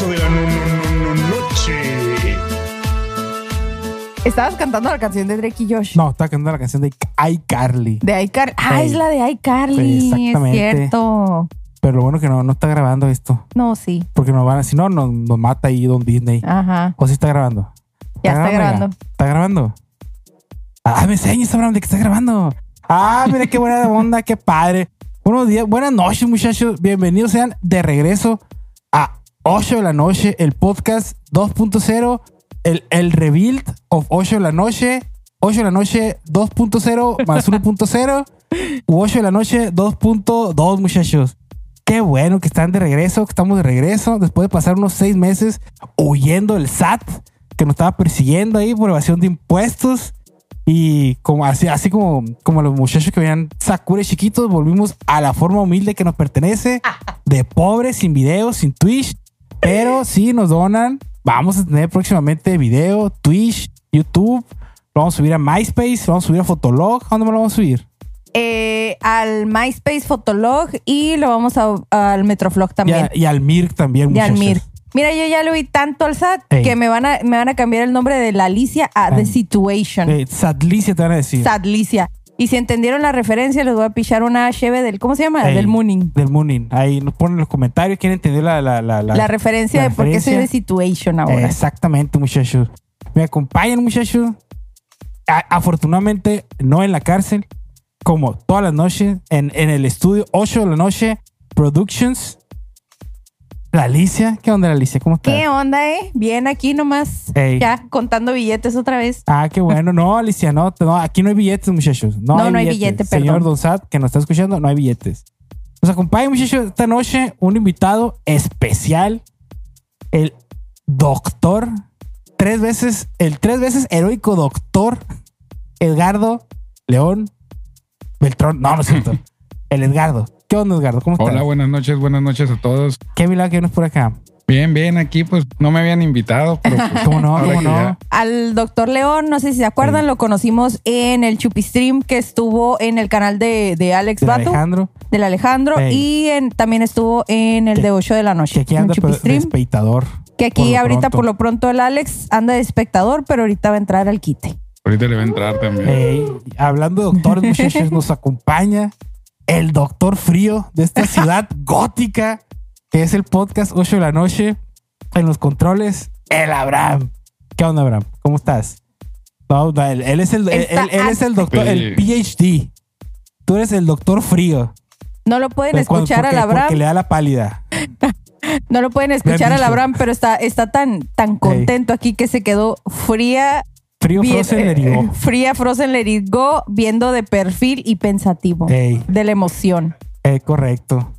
8 de la no- no- no- no- noche. Estabas cantando la canción de Drake y Josh. No, estaba cantando la canción de iCarly. De iCarly. Ah, es la de iCarly. Sí, es exactamente. cierto. Pero lo bueno que no, no está grabando esto. No, sí. Porque nos van a, si no, nos, nos mata ahí Don Disney. Ajá. ¿O sí está grabando? Ya está grabando. ya? ¿Está grabando? Ah, me enseñas, Abraham, de que está grabando. Ah, mira qué buena onda, qué padre. Buenos días, buenas noches, muchachos. Bienvenidos sean de regreso a 8 de la noche, el podcast 2.0, el, el rebuild of 8 de la noche, 8 de la noche 2.0 más 1.0, u 8 de la noche 2.2, muchachos. Qué bueno que están de regreso, que estamos de regreso después de pasar unos seis meses huyendo del SAT que nos estaba persiguiendo ahí por evasión de impuestos. Y como así, así como, como los muchachos que veían Sakura chiquitos, volvimos a la forma humilde que nos pertenece, de pobres, sin videos, sin Twitch. Pero si nos donan, vamos a tener próximamente video, Twitch, YouTube. Lo vamos a subir a MySpace, lo vamos a subir a Fotolog. ¿A dónde me lo vamos a subir? Eh, al MySpace Fotolog y lo vamos a- al Metroflog Y, también. a- y al Mirk también, Y al muchachos. Mir. Mira, yo ya le oí tanto al SAT Ey. que me van, a, me van a cambiar el nombre de la Alicia a The. Situation. Sadlicia te van a decir. Sadlicia. Y si entendieron la referencia, les voy a pichar una cheve del, ¿cómo se llama? Del Mooning. Del Mooning. Ahí nos ponen en los comentarios. ¿Quieren entender la, la, la, La referencia de por qué soy de Situation ahora. Exactamente, muchachos. Me acompañan, muchachos. A- afortunadamente, no en la cárcel, como todas las noches, en, en el estudio, 8 de la noche, Productions. La Alicia, ¿qué onda, la Alicia? ¿Cómo estás? ¿Qué onda, eh? Bien aquí nomás. Ey. Ya, contando billetes otra vez. Ah, qué bueno. No, Alicia, no, no, aquí no hay billetes, muchachos. No, No, hay no hay billetes. billete, Señor. Don Sat, que nos está escuchando, no hay billetes. Nos acompaña, muchachos, esta noche un invitado especial, el doctor, tres veces, el tres veces heroico doctor Edgardo León Beltrón. No, no es cierto. el Edgardo. ¿Qué onda, Edgardo? ¿Cómo estás? Hola, buenas noches, buenas noches a todos. Qué milagro que vienes por acá. Bien, bien, aquí pues no me habían invitado, pero pues, ¿Cómo no? ¿Cómo no? ya- Al doctor León, no sé si se acuerdan, Sí. lo conocimos en el Chupistream que estuvo en el canal de, de Alex Del Bato, Alejandro. del Alejandro, y en- también estuvo en el Que- de 8 de la noche. Que aquí anda pero, Chupistream, despeitador. que aquí por ahorita pronto. por lo pronto el Alex anda de espectador, pero ahorita va a entrar al quite. ahorita le va a entrar también. Hablando de doctores, muchachos, nos acompaña el doctor frío de esta ciudad gótica, que es el podcast 8 de la noche. En los controles, el Abraham. ¿Qué onda, Abraham? ¿Cómo estás? No, no, él, él es el, él, Está él- él es el doctor, el PhD. Tú eres el doctor frío. No lo pueden De cuando- escuchar porque, al Abraham, porque le da la pálida. no lo pueden escuchar al. Abraham, pero está, está tan, tan contento aquí que se quedó fría, Frío bien- Frozen le eh, digo. fría Frozen Let It Go, viendo de perfil y pensativo Ey, de la emoción. eh, correcto.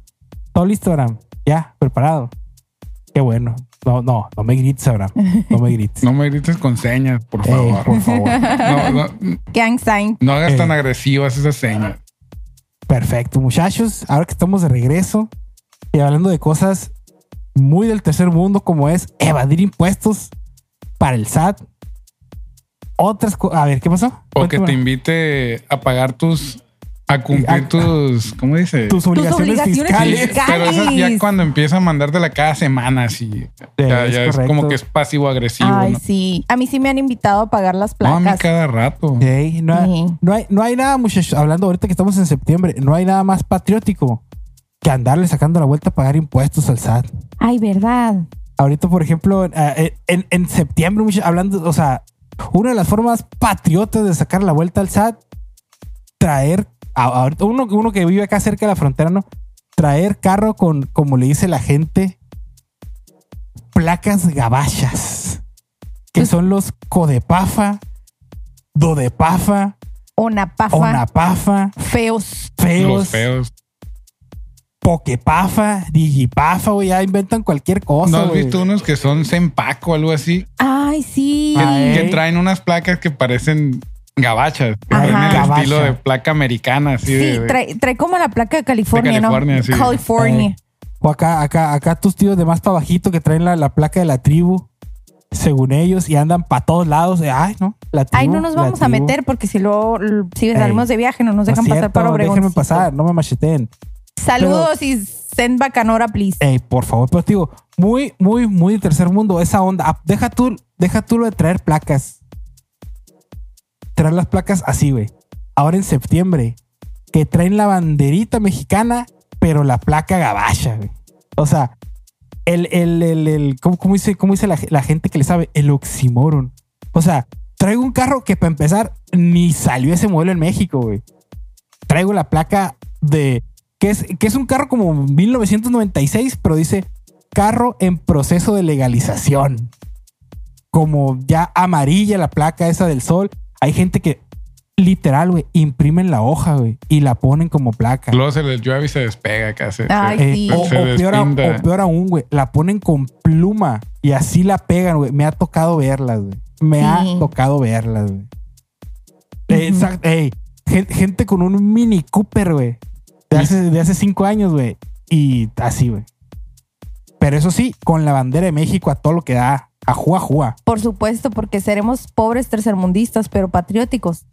¿Todo listo, Abraham? ¿Ya? ¿Preparado? Qué bueno. No, no, no me grites, Abraham. No me grites. No me grites con señas, por Ey, favor. por favor. No, no, Gang sign. no hagas Ey. tan agresivas esas señas. Perfecto, muchachos. Ahora que estamos de regreso y hablando de cosas muy del tercer mundo, como es evadir impuestos para el SAT. Otras cosas. A ver, ¿qué pasó? O que te invite a pagar tus. a cumplir A- tus. ¿Cómo dice? tus obligaciones, obligaciones fiscales. Sí, pero eso ya cuando empieza a mandártela cada semana, así. ya, es ya es, como que es pasivo-agresivo. Ay, ¿no? sí. A mí sí me han invitado a pagar las No, a mí placas. cada rato. No, hay, Sí. no, hay, no hay nada, muchachos. Hablando ahorita que estamos en septiembre, no hay nada más patriótico que andarle sacando la vuelta a pagar impuestos al SAT. Ay, verdad. Ahorita, por ejemplo, eh, en, en septiembre, hablando, o sea, una de las formas patriotas de sacar la vuelta al SAT, traer, a- uno, uno que vive acá cerca de la frontera, ¿no? Traer carro con, como le dice la gente, placas gabachas, que Pues- son los Codepafa, Dodepafa, Onapafa. Onapafa, Feos. feos, Los feos. Pokepafa, Digipafa, güey, ya inventan cualquier cosa. ¿No has güey. visto unos que son Zempaco o algo así? Ay, sí. Que, Ay. que traen unas placas que parecen gabachas. Ajá. el Gabacha. estilo de placa americana, así Sí, de- de- trae, trae como la placa de California, De California, ¿no? sí. California. Eh, O acá, acá, acá tus tíos de más para bajito que traen la, la placa de la tribu, según ellos, y andan para todos lados. de, Ay, no. La Ay, tribu, no nos vamos a tribu". meter porque si luego si salimos de viaje no nos No dejan pasar cierto, para Obregón. Déjenme pasar, no me macheten. Saludos y send bacanora, please. Ey, por favor, pero te digo, muy, muy, muy tercer mundo, esa onda. Ah, Deja tú, deja tú lo de traer placas. Traer las placas así, güey. Ahora en septiembre, que traen la banderita mexicana, pero la placa gabacha, güey. O sea, el, el, el, el ¿cómo, cómo dice, cómo dice la, la gente que le sabe? El oxímoron. O sea, traigo un carro que para empezar ni salió ese modelo en México, güey. Traigo la placa de que es, que es un carro como 1996, pero dice carro en proceso de legalización. Como ya amarilla la placa esa del sol. Hay gente que literal, güey, imprimen la hoja, güey, y la ponen como placa. Luego se les llueve y se despega casi. Ay, Eh, sí. o, Se o peor, a- o peor aún, güey, la ponen con pluma y así la pegan, güey. Me ha tocado verlas, güey. Me Sí. ha tocado verlas, güey. Eh, exact- ey, gen- gente con un Mini Cooper, güey. De hace, de hace cinco años, güey. Y así, güey. Pero eso sí, con la bandera de México a todo lo que da. A jua jua. Por supuesto, porque seremos pobres tercermundistas, pero patrióticos.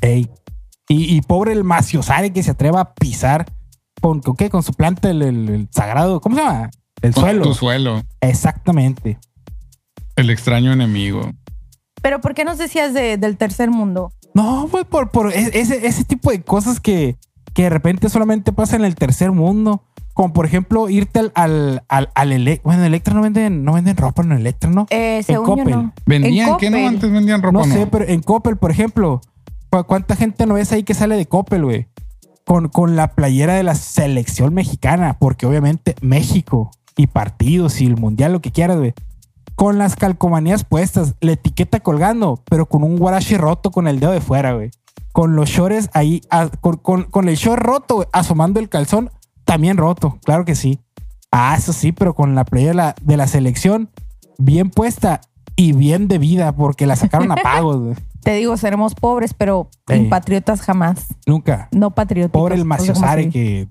Ey. Y, y pobre el maciosare que se atreva a pisar con, ¿con qué? Con su planta, el, el- el sagrado. ¿Cómo se llama? El suelo. Tu suelo. Exactamente. El extraño enemigo. Pero ¿por qué nos decías de- del tercer mundo? No, pues por, por e- ese, ese tipo de cosas que, que de repente solamente pasa en el tercer mundo. Como por ejemplo, irte al, al, al, al Ele- Bueno, en Electra no venden, no venden ropa en Electra, ¿no? Eh, según yo Coppel. no. ¿Vendían? En ¿Qué no? Antes vendían ropa. no No, sé, pero en Coppel, por ejemplo, ¿cu- ¿cuánta gente no ves ahí que sale de Coppel, güey? Con, con la playera de la selección mexicana, porque obviamente México y partidos y el mundial, lo que quieras, güey. Con las calcomanías puestas, la etiqueta colgando, pero con un guarache roto con el dedo de fuera, güey. Con los shorts ahí, a- con, con- con el short roto, asomando el calzón, también roto, claro que sí. Ah, eso sí, pero con la playera de la, de la selección bien puesta y bien de vida, porque la sacaron a pagos, güey. Te digo, seremos pobres, pero Ey. patriotas jamás. Nunca. No patrióticos. Pobre el maciosare que,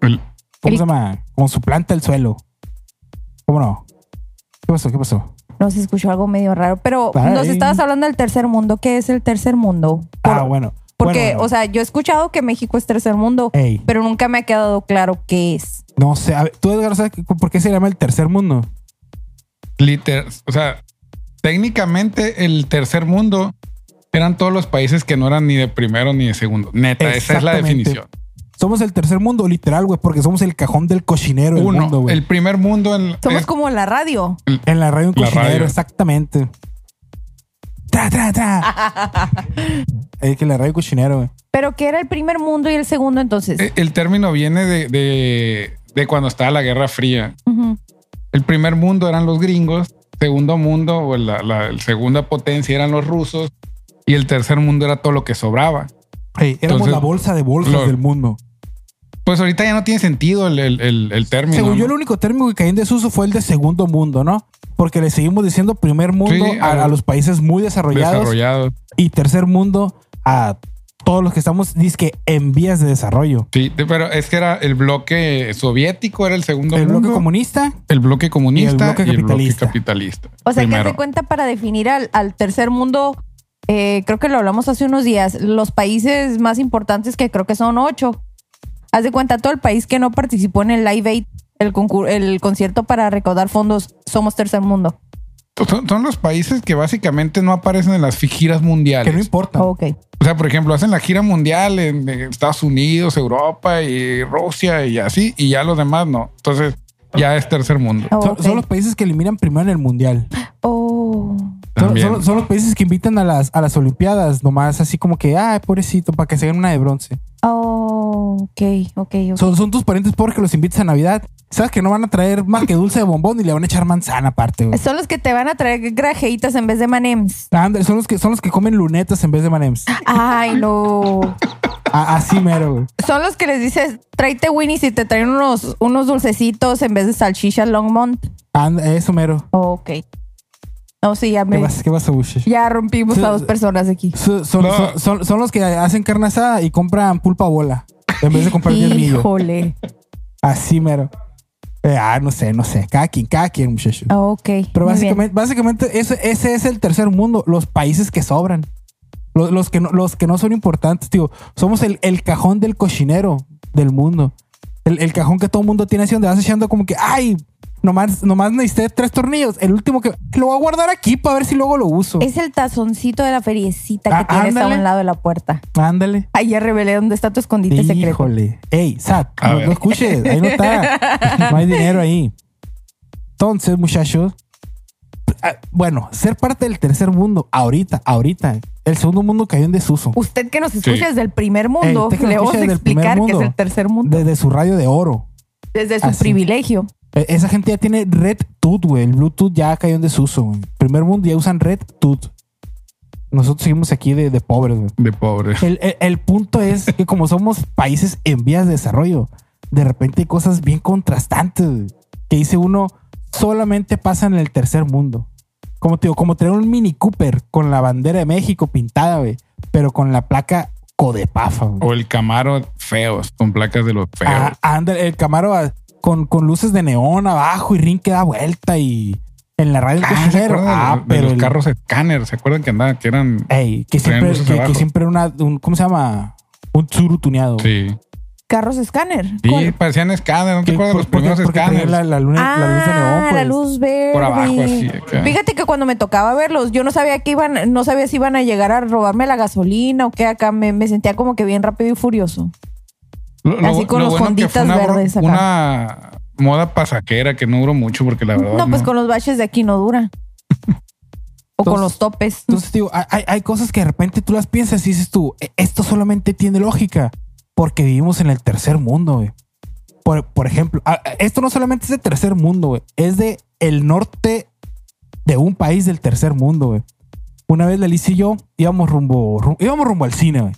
El- ¿cómo El- se llama? Con su planta el suelo. ¿Cómo no? ¿Qué pasó? ¿Qué pasó? No se escuchó algo medio raro, pero Ay. nos estabas hablando del tercer mundo. ¿Qué es el tercer mundo? Por- ah, bueno. Porque, Bueno, bueno. o sea, yo he escuchado que México es tercer mundo, Ey, pero nunca me ha quedado claro qué es. no sé. A ver, ¿Tú, Edgar, sabes por qué se llama el tercer mundo? liter- o sea, técnicamente el tercer mundo eran todos los países que no eran ni de primero ni de segundo. Neta, esa es la definición. Somos el tercer mundo, literal, güey, porque somos el cajón del cochinero del mundo, güey. el primer mundo en, Somos es- como la radio. En la radio un La cochinero, radio. exactamente. Tra, tra, tra. es que la radio cochinero, güey. Pero ¿qué era el primer mundo y el segundo entonces? eh, el término viene de, de- de cuando estaba la Guerra Fría. El primer mundo eran los gringos, segundo mundo o la, la- la segunda potencia eran los rusos y el tercer mundo era todo lo que sobraba. Hey, éramos Entonces, la bolsa de bolsas lo- del mundo. Pues ahorita ya no tiene sentido el, el- el- el término. Según yo, el único término que cayó en desuso fue el de segundo mundo, ¿no? Porque le seguimos diciendo primer mundo Sí, a, los países muy desarrollados desarrollado. y tercer mundo a todos los que estamos, que en vías de desarrollo. Sí, pero es que era el bloque soviético, era el segundo El mundo. bloque comunista, el bloque comunista Y el bloque y el bloque capitalista. O sea, que de cuenta para definir al, al tercer mundo, eh, creo que lo hablamos hace unos días, los países más importantes que creo que son ocho. Haz de cuenta, todo el país que no participó en el Live Aid, el, concierto para recaudar fondos, somos tercer mundo. Son, son los países que básicamente no aparecen en las giras mundiales. que no importa. Ok. O sea, por ejemplo, hacen la gira mundial en Estados Unidos, Europa y Rusia y así, y ya los demás no. Entonces, ya es tercer mundo. Oh, Son, son los países que eliminan primero en el mundial. Oh. Son, También. son- son los países que invitan a las, a las Olimpiadas, nomás así como que, ay, pobrecito, para que se den una de bronce. Oh, ok, ok, ok. Son, son tus parientes porque los invitas a Navidad. Sabes que no van a traer más que dulce de bombón y le van a echar manzana aparte, güey. Son los que te van a traer grajeitas en vez de manems. Ándale, son los que son los que comen lunetas en vez de manems. Ay, no. A- así mero, güey. Son los que les dices, tráete Winnie's y te traen unos, unos dulcecitos en vez de salchicha Longmont. Anda, eso mero. Oh, ok. No, sí, ya ¿Qué me. pasa? ¿Qué pasa, Bush? Ya rompimos a dos personas aquí. Son, son, No. son- son- son los que hacen carne asada y compran pulpa bola en vez de comprar millo. Híjole. Así mero. Eh, ah, no sé, no sé. Cada quien, cada quien, muchachos. Ah, Ok. Pero muy bien. básicamente, básicamente ese, ese es el tercer mundo, los países que sobran. Los, los que, no, los que no son importantes, tío. Somos el, el cajón del cochinero del mundo. El, el cajón que todo el mundo tiene así donde vas echando como que, ay, nomás, nomás necesité tres tornillos. El último que lo voy a guardar aquí para ver si luego lo uso. Es el tazoncito de la feriecita que Ah, tienes a ándale. un lado de la puerta. Ándale. Ahí ya revelé dónde está tu escondite secreto. Híjole. Ey, Sat, A no, no escuches. Ahí no está. No hay dinero ahí. Entonces, muchachos. ah, Bueno, ser parte del tercer mundo, ahorita, ahorita. El segundo mundo cayó en desuso. Usted que nos escucha Sí. desde el primer mundo, que le vamos a explicar que es el tercer mundo. Desde su radio de oro. Desde su así. privilegio. E- Esa gente ya tiene Red Tooth, güey. El Bluetooth ya cayó en desuso. güey. Primer mundo ya usan Red Tooth. Nosotros seguimos aquí de, de pobres, güey. De pobre. El, el- el punto es que como somos países en vías de desarrollo, de repente hay cosas bien contrastantes güey, que dice uno solamente pasa en el tercer mundo. Como te digo, como tener un Mini Cooper con la bandera de México pintada, güey, pero con la placa Codepafa. güey. O el Camaro feos, con placas de los feos. Ah, anda, el Camaro con, con luces de neón abajo y ring que da vuelta y en la radio Ah, el ¿se cocinero. acuerdan de, Ah, de pero los el- carros escáner? ¿Se acuerdan que andaban? Que eran. Ey, que siempre, que, siempre era una, un, ¿cómo se llama? Un Tsuru tuneado. güey. Sí. Carros escáner. Sí, ¿Cuál? parecían escáner. ¿No te acuerdas de los primeros escáneres? La, la luna- la luz de neón, Ah, pues. la luz verde. Por abajo, así, acá. Fíjate que cuando me tocaba verlos, yo no sabía que iban, no sabía si iban a llegar a robarme la gasolina o qué acá. Me, me sentía como que bien rápido y furioso. Lo- Así con lo los bueno fonditas una, verdes acá. Una moda pasajera que no duró mucho porque la verdad. No, pues con los baches de aquí no dura. o con los topes. Entonces, digo, hay- hay, cosas que de repente tú las piensas y dices tú, "E- esto solamente tiene lógica porque vivimos en el tercer mundo, güey. Por, por ejemplo, esto no solamente es de tercer mundo, güey. Es de el norte de un país del tercer mundo, güey. Una vez la Liz y yo íbamos rumbo, ru- íbamos rumbo al cine, güey.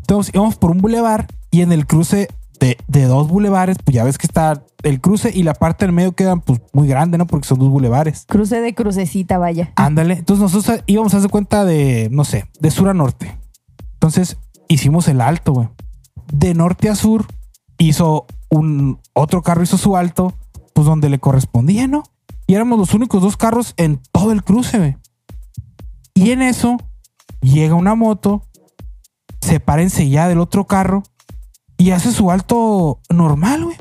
Entonces íbamos por un bulevar y en el cruce de, de dos bulevares, pues ya ves que está el cruce y la parte del medio quedan pues muy grande, ¿no? Porque son dos bulevares. Cruce de crucecita, vaya. Ándale. Entonces nosotros íbamos a hacer cuenta de, no sé, de sur a norte. Entonces hicimos el alto, güey. De norte a sur hizo un otro carro hizo su alto, pues donde le correspondía, ¿no? Y éramos los únicos dos carros en todo el cruce, güey. Y en eso llega una moto, se para enseguida del otro carro y hace su alto normal, güey.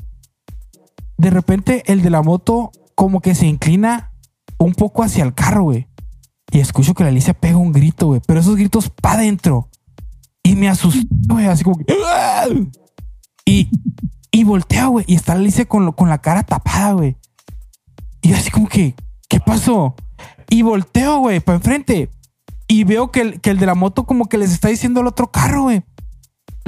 De repente el de la moto como que se inclina un poco hacia el carro, güey. Y escucho que la Alicia pega un grito, güey. Pero esos gritos pa' adentro. Y me asusté, güey. Así como que... ¡Ah! Y, y volteo, güey. Y está la Alicia con, con la cara tapada, güey. Y yo así como que... ¿Qué pasó? Y volteo, güey, para enfrente. Y veo que el, que el de la moto como que les está diciendo al otro carro, güey.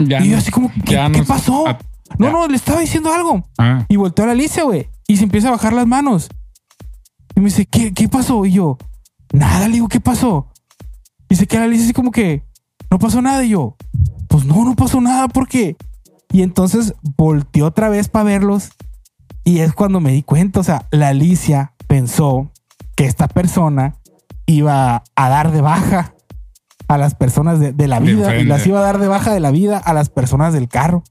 Ya Y yo no- así como, ¿qué, ya ¿qué nos- pasó? ah, No, no, le estaba diciendo algo. Ah, Y volteó a la Alicia, güey. Y se empieza a bajar las manos. Y me dice, ¿qué, qué pasó? Y yo, nada, le digo, ¿qué pasó? Y se queda la Alicia así como que, no pasó nada. Y yo, pues no, no pasó nada, ¿por qué? Y entonces volteó otra vez para verlos. Y es cuando me di cuenta, o sea, la Alicia pensó que esta persona iba a dar de baja a las personas de, de la vida y las iba a dar de baja de la vida a las personas del carro.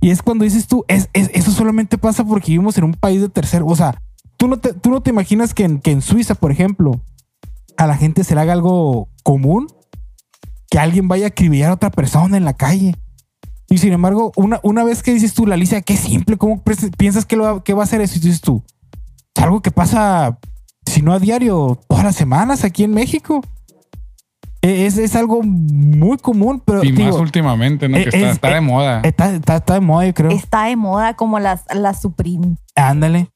Y es cuando dices tú, es, es- eso solamente pasa porque vivimos en un país de tercer. O sea, tú no te, tú no te imaginas que en, que en Suiza, por ejemplo, a la gente se le haga algo común que alguien vaya a acribillar a otra persona en la calle. Y sin embargo, una, una vez que dices tú, la Alicia, qué simple, ¿cómo piensas que, lo va, que va a hacer eso? Y dices tú, es algo que pasa, si no a diario, todas las semanas aquí en México. Es, es algo muy común, pero y más últimamente, ¿no? Que está, es- está de moda. está, está, está de moda, yo creo. Está de moda como las, las Supreme. Ándale.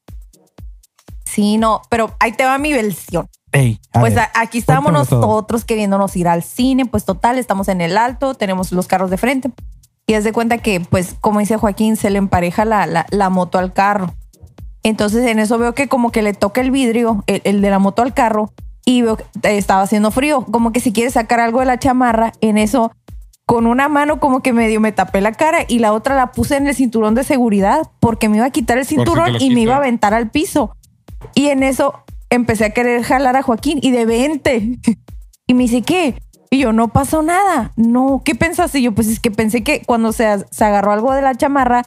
Sí, no, pero ahí te va mi versión. Ey, Pues ver. aquí estábamos nosotros queriéndonos ir al cine, pues total, estamos en el alto, tenemos los carros de frente. Y haz de cuenta que, pues, como dice Joaquín, se le empareja la, la, la moto al carro. Entonces en eso veo que como que le toca el vidrio, el, el de la moto al carro, y veo que estaba haciendo frío, como que si quiere sacar algo de la chamarra, en eso con una mano como que medio me tapé la cara y la otra la puse en el cinturón de seguridad porque me iba a quitar el cinturón y me iba a aventar al piso. Y en eso empecé a querer jalar a Joaquín y de 20. Y me dice, ¿qué? Y yo, no pasó nada. No, ¿qué pensaste? Y yo, pues es que pensé que cuando se, se agarró algo de la chamarra,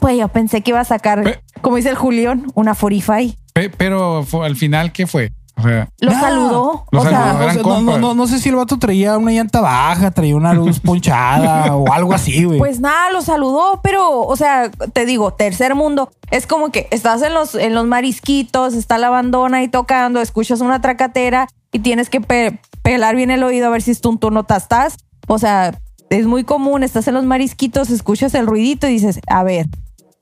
pues yo pensé que iba a sacar, Pe- como dice el Julián, una 45. Pe- Pero al final, ¿qué fue? O sea, Lo saludó. Lo o sea, saludó. No, eran no, no, compas. no, no sé si el vato traía una llanta baja, traía una luz ponchada o algo así, güey. Pues nada, lo saludó, pero, o sea, te digo, tercer mundo, es como que estás en los, en los marisquitos, está la bandona ahí tocando, escuchas una tracatera y tienes que pe- pelar bien el oído a ver si es tú no estás. O sea, es muy común, estás en los marisquitos, escuchas el ruidito y dices, a ver,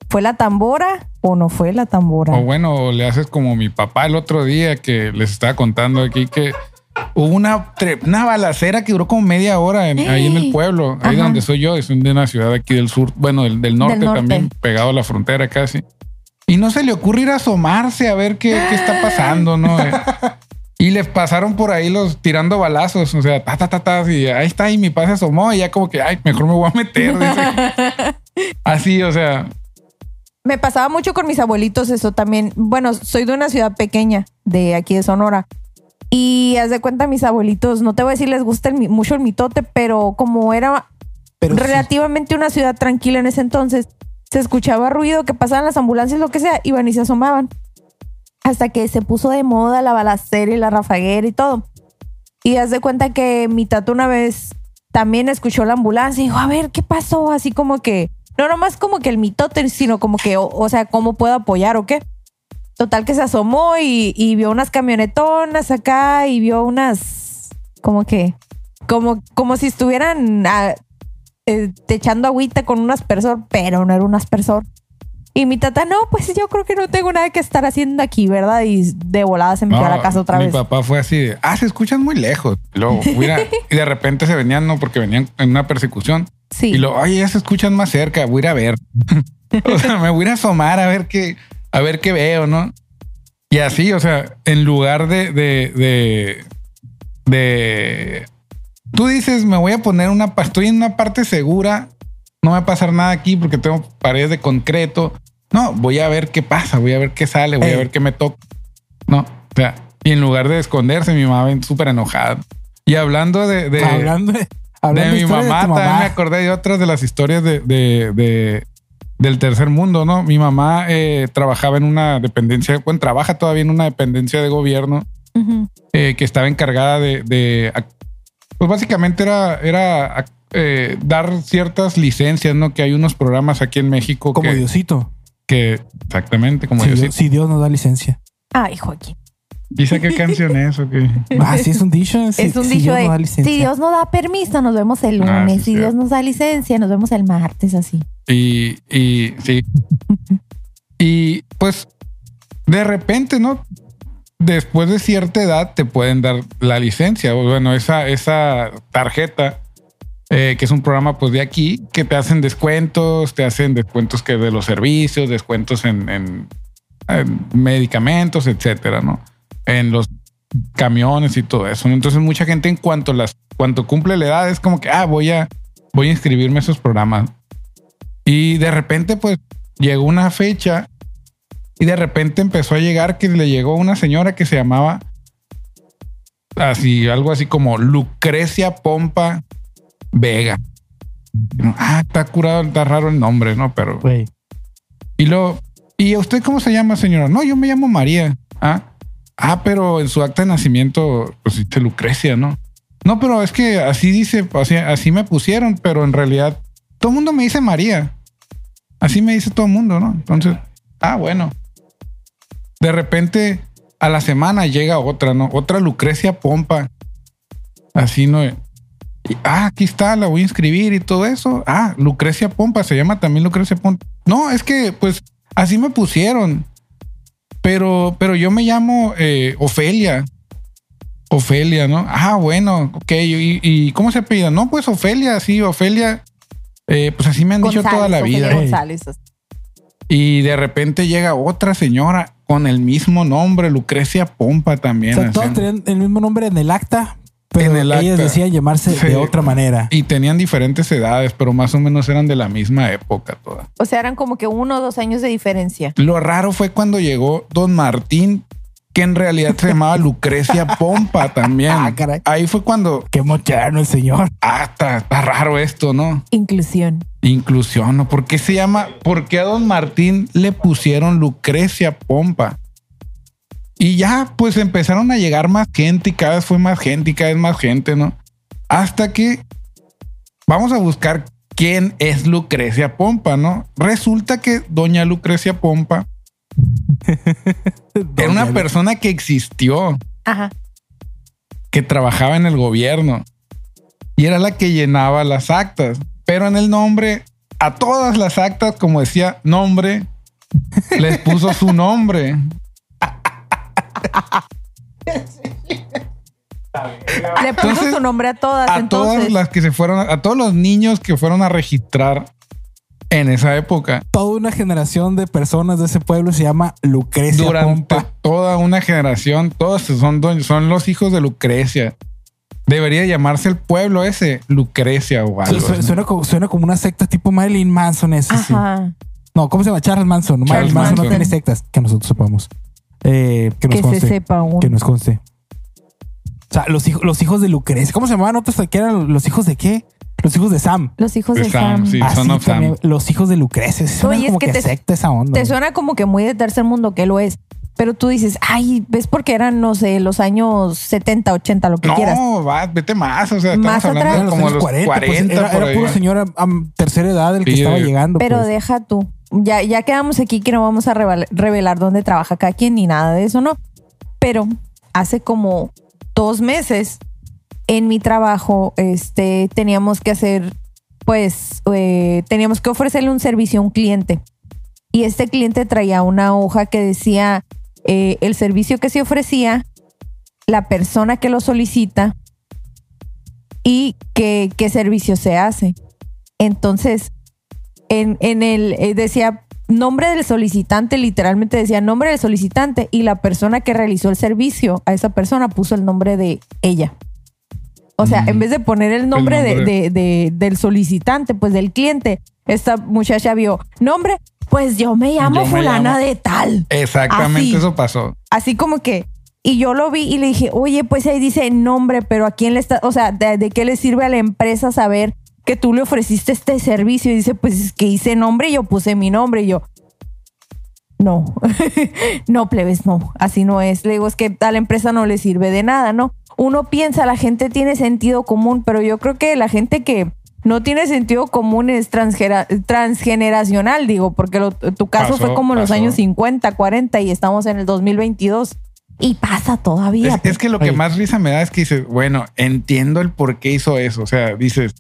¿fue la tambora o no fue la tambora? o bueno, le haces como mi papá el otro día que les estaba contando aquí que hubo una, una balacera que duró como media hora en- ahí en el pueblo, ahí Ajá. donde soy yo, es de una ciudad aquí del sur, bueno, del, del norte, norte. también, pegado a la frontera casi. Y no se le ocurre ir a asomarse a ver qué, qué está pasando, ¿no? Y les pasaron por ahí los tirando balazos, o sea, ta, ta, ta, ta, y ahí está, y mi padre se asomó, y ya como que, ay, mejor me voy a meter. Así, o sea, Me pasaba mucho con mis abuelitos eso también. Bueno, soy de una ciudad pequeña, de aquí de Sonora. Y haz de cuenta, mis abuelitos, no te voy a decir les gusta el mi- mucho el mitote, pero como era Pero sí. relativamente una ciudad tranquila en ese entonces, se escuchaba ruido, que pasaban las ambulancias, lo que sea, iban y se asomaban. Hasta que se puso de moda la balacera y la rafaguera y todo. Y haz de cuenta que mi tata una vez también escuchó la ambulancia y dijo, a ver, ¿qué pasó? Así como que, no nomás como que el mitote, sino como que, o, sea, ¿cómo puedo apoyar o qué? Total que se asomó y, vio unas camionetonas acá y vio unas, como que, como, como si estuvieran ah, eh, echando agüita con un aspersor, pero no era un aspersor. Y mi tata, no, pues yo creo que no tengo nada que estar haciendo aquí, ¿verdad? Y de volada se metió a la casa otra mi vez. papá fue así de, ah, se escuchan muy lejos. Y luego, mira, y de repente se venían, no, porque venían en una persecución. Sí. Y luego, oye, ya se escuchan más cerca, voy a ir a ver. o sea, me voy a ir a asomar a ver qué, a ver qué veo, ¿no? Y así, o sea, en lugar de, de, de, de, tú dices, me voy a poner una, estoy en una parte segura, no va a pasar nada aquí porque tengo paredes de concreto. No, voy a ver qué pasa, voy a ver qué sale, voy Ey. a ver qué me toca. No, o sea, y en lugar de esconderse, mi mamá ven súper enojada. Y hablando de, de, hablando de, hablando de mi mamá, tu también me acordé de otras de las historias de, de- de- del tercer mundo, ¿no? Mi mamá eh, trabajaba en una dependencia, bueno, trabaja todavía en una dependencia de gobierno Ujú. eh, que estaba encargada de, de- pues básicamente era, era eh, dar ciertas licencias, ¿no? Que hay unos programas aquí en México Como que, Diosito. que exactamente como Si yo Dios, si Dios nos da licencia. Ay, Joaquín. Dice qué canción es o qué. Ah, sí, es un dicho. Si- es un si dicho Dios de, si Dios nos da permiso, nos vemos el lunes. Ah, sí, si. Dios nos da licencia, nos vemos el martes, así. Y, y sí. Y pues de repente, ¿no? Después de cierta edad te pueden dar la licencia. O Bueno, esa, esa tarjeta, eh, que es un programa pues de aquí, que te hacen descuentos, te hacen descuentos que de los servicios, descuentos en, en- en medicamentos, etcétera, ¿no? En los camiones y todo eso. Entonces mucha gente en cuanto las, cuanto cumple la edad es como que, ah, voy a, voy a inscribirme a esos programas. Y de repente, pues, llegó una fecha y de repente empezó a llegar que le llegó una señora que se llamaba así, algo así como Lucrecia Pompa Vega. Ah, está curado, está raro el nombre, ¿no? Pero. Y luego, ¿y usted cómo se llama, señora? No, yo me llamo María. Ah, ah, pero en su acta de nacimiento, pues dice Lucrecia, ¿no? No, pero es que así dice, así, así me pusieron, pero en realidad todo el mundo me dice María. Así me dice todo el mundo, ¿no? Entonces, ah, bueno. De repente, a la semana llega otra, ¿no? Otra Lucrecia Pompa. Así, ¿no? Y, ah, aquí está, la voy a inscribir y todo eso. Ah, Lucrecia Pompa, se llama también Lucrecia Pompa. No, es que, pues, así me pusieron. Pero, pero yo me llamo eh, Ofelia. Ofelia, ¿no? Ah, bueno, ok. ¿Y, y cómo se apellida? No, pues Ofelia, sí, Ofelia. Eh, pues así me han dicho toda la Ofelia vida. González. Y de repente llega otra señora con el mismo nombre, Lucrecia Pompa también. O sea, todos tenían el mismo nombre en el acta, pero En el ellas acta. decían llamarse Sí. de otra manera. Y tenían diferentes edades, pero más o menos eran de la misma época todas. O sea, eran como que uno o dos años de diferencia. Lo raro fue cuando llegó Don Martín, que en realidad se llamaba Lucrecia Pompa también. Ah, caray. Ahí fue cuando, Qué mochano el señor. ah, está, está raro esto, ¿no? Inclusión. Inclusión, ¿no? ¿Por qué se llama? ¿Por qué a Don Martín le pusieron Lucrecia Pompa? Y ya, pues empezaron a llegar más gente y cada vez fue más gente y cada vez más gente, ¿no? Hasta que vamos a buscar quién es Lucrecia Pompa, ¿no? Resulta que doña Lucrecia Pompa era una persona que existió, Ajá. que trabajaba en el gobierno y era la que llenaba las actas. Pero en el nombre, a todas las actas, como decía nombre, les puso su nombre. Le puso Entonces, su nombre a todas. a entonces, todas las que se fueron, a todos los niños que fueron a registrar en esa época. Toda una generación de personas de ese pueblo se llama Lucrecia Durante Pompa. toda una generación, todos son, son los hijos de Lucrecia. Debería llamarse el pueblo ese Lucrecia o algo. Su- su- así. Suena, como, suena como una secta tipo Marilyn Manson ese. sí. No, ¿cómo se llama? Charles Manson. Charles Marilyn Manson no tiene sectas que nosotros sepamos. Eh, que nos Que se sepa uno. Que nos conste. O sea, los, hijos, los hijos de Lucrecia. ¿Cómo se llamaban otros? ¿Qué eran los hijos de qué? Los hijos de Sam. Los hijos de De Sam, Sam. sí. Así Son of también, Sam. Los hijos de Lucrecia. Suena Oye, es que que, te- secta esa onda. Te ¿no? suena como que muy de tercer mundo, que lo es. Pero tú dices, ay, ves porque eran, no sé, los años 70, 80, lo que quieras. No, vete más. O sea, estamos Más hablando atrás. Eran de los como años los 40. 40, pues, era puro señor a, a tercera edad el que estaba eh. llegando. Pero pues. deja tú. Ya, ya quedamos aquí que no vamos a revelar, dónde trabaja cada quien ni nada de eso, ¿no? Pero hace como dos meses en mi trabajo, este, teníamos que hacer, pues, eh, teníamos que ofrecerle un servicio a un cliente. Y este cliente traía una hoja que decía eh, el servicio que se ofrecía, la persona que lo solicita y qué servicio se hace. Entonces, en, en el, eh, decía nombre del solicitante, literalmente decía nombre del solicitante y la persona que realizó el servicio a esa persona puso el nombre de ella. O sea, Mm. en vez de poner el nombre, de- nombre. De, de- del solicitante, pues del cliente, esta muchacha vio nombre, pues yo me llamo Yo me fulana llamo- de tal. Exactamente Así. eso pasó. Así como que, y yo lo vi y le dije, oye, pues ahí dice nombre, pero ¿a quién le está, o sea, de, de qué le sirve a la empresa saber que tú le ofreciste este servicio? Y dice, pues es que hice nombre y yo puse mi nombre y yo, no, no, plebes, no, así no es. Le digo, es que a la empresa no le sirve de nada, ¿no? Uno piensa, la gente tiene sentido común, pero yo creo que la gente que no tiene sentido común es transgeneracional, digo, porque lo- tu caso Pasó, fue como en los años 50, 40 y estamos en el 2022. Y pasa todavía. Es, es que lo que más risa me da es que dices, bueno, entiendo el por qué hizo eso. O sea, dices,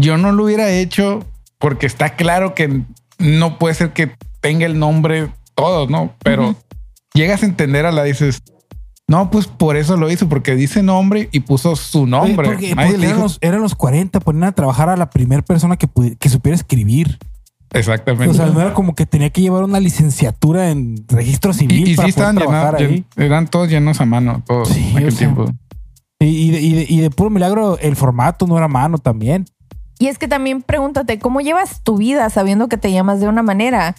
yo no lo hubiera hecho porque está claro que no puede ser que tenga el nombre todo, ¿no? Pero llegas a entender a la dices, no, pues por eso lo hizo, porque dice nombre y puso su Oye, nombre. porque, porque eran, los, eran los 40, ponían a trabajar a la primera persona que, que supiera escribir. exactamente. O sea, no era como que tenía que llevar una licenciatura en registro civil y, y para sí estaban llenados, llen- eran todos llenos a mano, todos Sí, en aquel o sea, tiempo. Y, y de, y de- y de puro milagro, el formato no era mano también. Y es que también pregúntate, ¿cómo llevas tu vida sabiendo que te llamas de una manera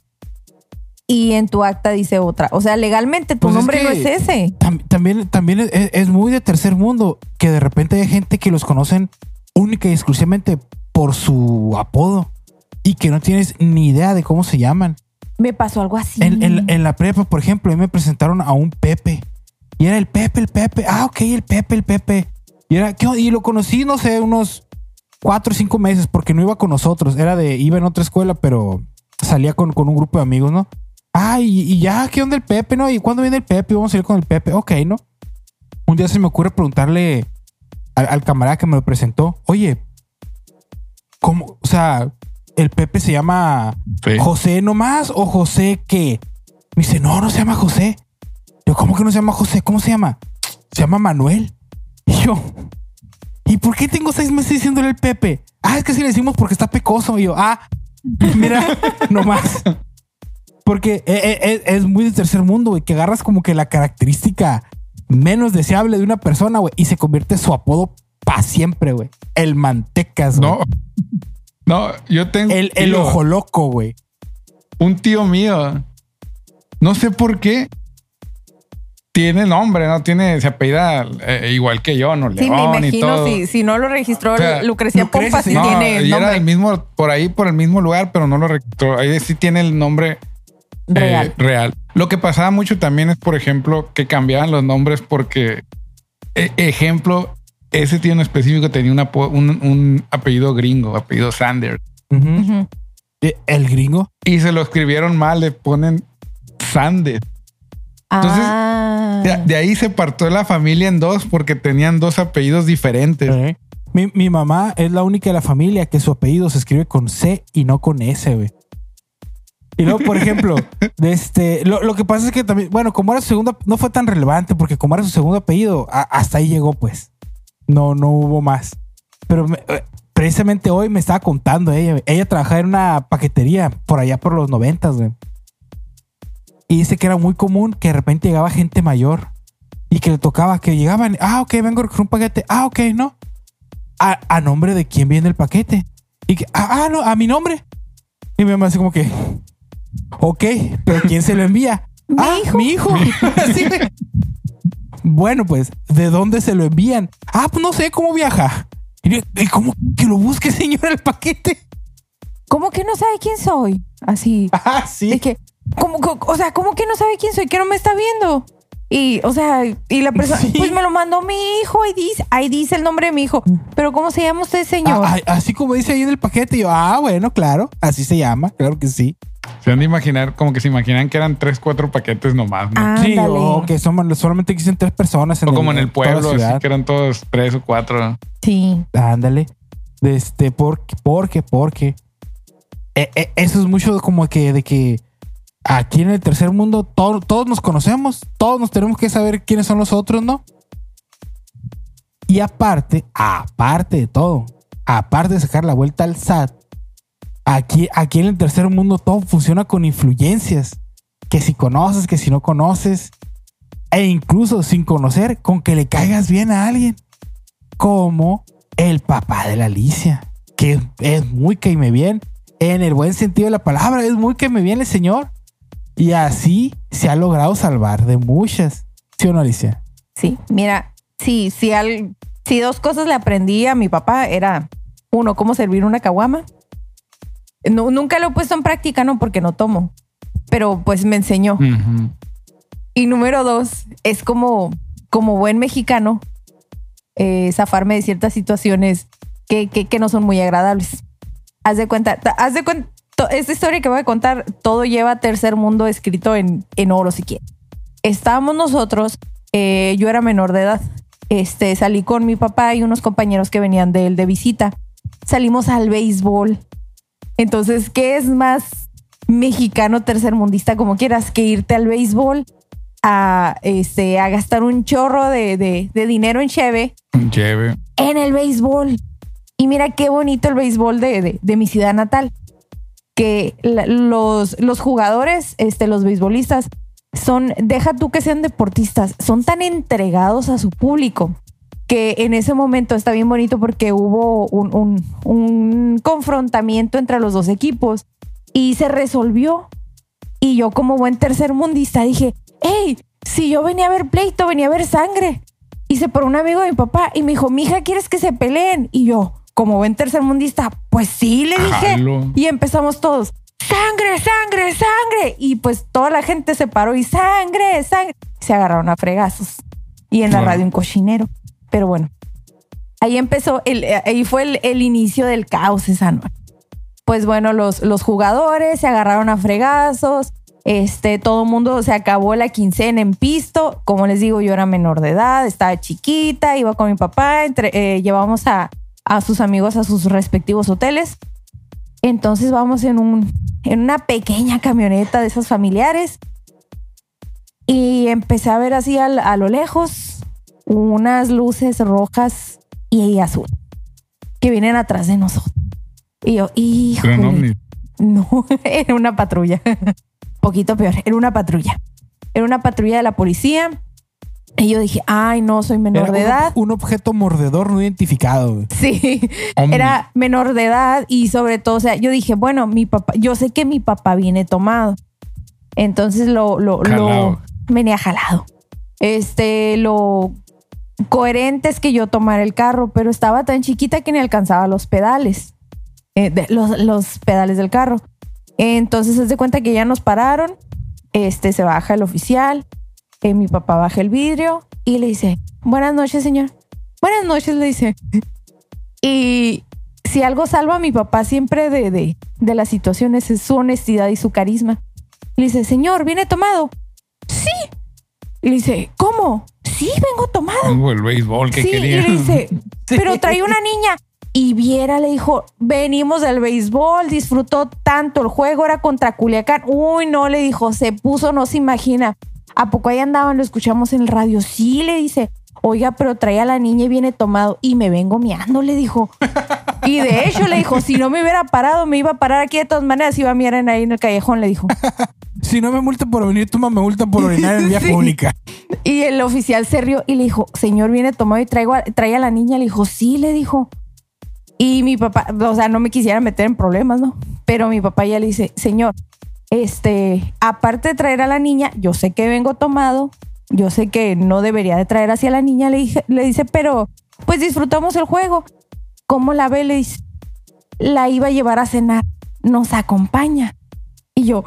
y en tu acta dice otra? O sea, legalmente tu Pues es nombre no es ese. Tam- también también es, es muy de tercer mundo que de repente hay gente que los conocen única y exclusivamente por su apodo y que no tienes ni idea de cómo se llaman. Me pasó algo así. En, en- en la prepa, por ejemplo, a mí me presentaron a un Pepe. Y era el Pepe, el Pepe. Ah, ok, el Pepe, el Pepe. Y, era, ¿qué y lo conocí, no sé, unos cuatro o cinco meses porque no iba con nosotros. Era de, iba en otra escuela, pero salía con, con un grupo de amigos, ¿no? Ah, y, y ya, ¿qué onda el Pepe, no? ¿Y cuándo viene el Pepe? Vamos a ir con el Pepe. Ok, ¿no? Un día se me ocurre preguntarle al, al camarada que me lo presentó, oye, ¿cómo? O sea, el Pepe se llama Sí. José nomás o José qué? Me dice, no, no se llama José. Yo, ¿cómo que no se llama José? ¿Cómo se llama? Se llama Manuel. Y yo, ¿y por qué tengo seis meses diciéndole el Pepe? Ah, es que si le decimos porque está pecoso. Y yo, ah, mira, nomás. Porque e- e- e- es, muy de tercer mundo, güey, que agarras como que la característica menos deseable de una persona, güey, y se convierte su apodo para siempre, güey. El mantecas, güey. No, no, yo tengo El, el ojo loco, güey. un tío mío. No sé por qué. Tiene nombre, no tiene, se apellida eh, igual que yo, no Sí, me León y imagino todo. si, si no lo registró O sea, Lucrecia Lucrecia, Pompa, sí. No, tiene y era el mismo, por ahí, por el mismo lugar, pero no lo registró. Ahí sí tiene el nombre Real. Eh, real. Lo que pasaba mucho también es, por ejemplo, que cambiaban los nombres porque, e- ejemplo, ese tío en específico tenía un, apo- un- un apellido gringo, apellido Sanders. Eh, El gringo. Y se lo escribieron mal, le ponen Sanders. Entonces, ah. De, de ahí se partió la familia en dos porque tenían dos apellidos diferentes. Eh. Mi, mi mamá es la única de la familia que su apellido se escribe con C y no con S, güey. Y luego, por ejemplo, de este, lo, lo que pasa es que también, bueno, como era su segundo, no fue tan relevante porque como era su segundo apellido, a- hasta ahí llegó, pues. No, no hubo más. Pero me- eh, precisamente hoy me estaba contando ella, ella trabajaba en una paquetería por allá por los noventas, güey. Y dice que era muy común que de repente llegaba gente mayor y que le tocaba que llegaban, ah, ok, vengo a recoger un paquete, ah, ok, no. A, a nombre de quién viene el paquete. Y que, ah, ah, no, a mi nombre. Y mi mamá así como que, ok, pero ¿quién se lo envía? Mi ah, hijo. mi hijo. Así, güey. bueno, pues, ¿de dónde se lo envían? Ah, pues no sé cómo viaja. ¿y cómo que lo busque, señor, el paquete? ¿Cómo que no sabe quién soy? Así. Ah, sí. Es que, ¿cómo, o sea, ¿cómo que no sabe quién soy? Que no me está viendo. Y, o sea, y la persona, Sí. pues me lo mandó mi hijo, ahí dice, ahí dice el nombre de mi hijo. Pero ¿cómo se llama usted, señor? Ah, ah, así como dice ahí en el paquete, yo, ah, bueno, claro, así se llama, claro que sí. Se han de imaginar, como que se imaginan que eran tres, cuatro paquetes nomás, ¿no? Sí, Ándale. o que son, solamente quisieron tres personas. En o como en el pueblo, así ciudad. que eran todos tres o cuatro. Sí. Ándale. Este, porque, porque, porque. Eh, eh, eso es mucho como que de que aquí en el tercer mundo todo- todos nos conocemos, todos nos tenemos que saber quiénes son los otros, ¿no? Y aparte, aparte de todo, aparte de sacar la vuelta al SAT, aquí, aquí en el tercer mundo todo funciona con influencias. Que si conoces, que si no conoces, e incluso sin conocer, con que le caigas bien a alguien como el papá de la Alicia, que es muy que me bien, en el buen sentido de la palabra, es muy que me viene el señor. Y así se ha logrado salvar de muchas. ¿Sí o no, Alicia? Sí, mira, sí, sí, al, dos cosas le aprendí a mi papá era uno, cómo servir una caguama. No, nunca lo he puesto en práctica, no, porque no tomo, pero pues me enseñó. Y número dos, es como, como buen mexicano, eh, zafarme de ciertas situaciones que, que, que no son muy agradables. Haz de cuenta, ta- haz de cuenta, esta historia que voy a contar, todo lleva tercer mundo escrito en, en oro si quieres. Estábamos nosotros, eh, yo era menor de edad, este, salí con mi papá y unos compañeros que venían de él de visita. Salimos al béisbol. Entonces, ¿qué es más mexicano tercermundista como quieras que irte al béisbol a, este, a gastar un chorro de, de- de dinero en cheve en el béisbol. Y mira qué bonito el béisbol de, de- de mi ciudad natal. Que los, los jugadores, este, los beisbolistas, son, deja tú que sean deportistas, son tan entregados a su público que en ese momento está bien bonito porque hubo un, un- un confrontamiento entre los dos equipos y se resolvió. Y yo como buen tercermundista dije, hey, si yo venía a ver pleito, venía a ver sangre. Hice por un amigo de mi papá y me dijo, mija, ¿quieres que se peleen? Y yo, como buen tercermundista, pues sí, le dije. Jalo. Y empezamos todos, sangre, sangre, sangre. Y pues toda la gente se paró y sangre, sangre. Se agarraron a fregazos. Y en la Bueno. radio un cochinero. Pero bueno, ahí empezó, el, ahí fue el, el inicio del caos esa noche. Pues bueno, los, los jugadores se agarraron a fregazos. Este, todo el mundo se acabó la quincena en pisto. Como les digo, yo era menor de edad, estaba chiquita, iba con mi papá, entre, eh, llevamos a, a sus amigos a sus respectivos hoteles. Entonces vamos en, un, en una pequeña camioneta de esas familiares y empecé a ver así a, lo lejos unas luces rojas y azul que vienen atrás de nosotros. Y yo, hijo, no, era una patrulla. Poquito peor, era una patrulla. Era una patrulla de la policía. Y yo dije, ay, no, soy menor Era de un- edad. Un objeto mordedor no identificado. Sí, Omni. era menor de edad y sobre todo, o sea, yo dije, bueno, mi papá, yo sé que mi papá viene tomado. Entonces lo, lo, lo Jalado. venía jalado. Este, lo coherente es que yo tomara el carro, pero estaba tan chiquita que ni alcanzaba los pedales, eh, de- los, los pedales del carro. Entonces, se de cuenta que ya nos pararon Este se baja el oficial, eh, mi papá baja el vidrio y le dice, buenas noches, señor. Buenas noches, le dice. Y si algo salva a mi papá siempre de, de, de las situaciones es su honestidad y su carisma. Le dice, señor, ¿viene tomado? Sí. Y le dice, ¿cómo? Sí, vengo tomado. El béisbol que Sí, quería. y le dice, pero trae una niña. Y Viera le dijo, venimos del béisbol, disfrutó tanto el juego, era contra Culiacán. Uy, no, le dijo, se puso, no se imagina. ¿A poco ahí andaban? Lo escuchamos en el radio. Sí, le dice, oiga, pero trae a la niña y viene tomado. Y me vengo miando, le dijo. Y de hecho le dijo, si no me hubiera parado, me iba a parar aquí de todas maneras, iba a mirar ahí en el callejón, le dijo. Si no me multan por venir, toma, me multan por orinar en vía Sí. pública. Y el oficial se rió y le dijo, señor, viene tomado y traigo a, trae a la niña. Le dijo, sí, le dijo. Y mi papá, o sea, no me quisiera meter en problemas, ¿no? Pero mi papá ya le dice, señor, este, aparte de traer a la niña, yo sé que vengo tomado, yo sé que no debería de traer hacia la niña, le, le dice, pero pues disfrutamos el juego. ¿Cómo la ve? Le dice, la iba a llevar a cenar, nos acompaña. Y yo,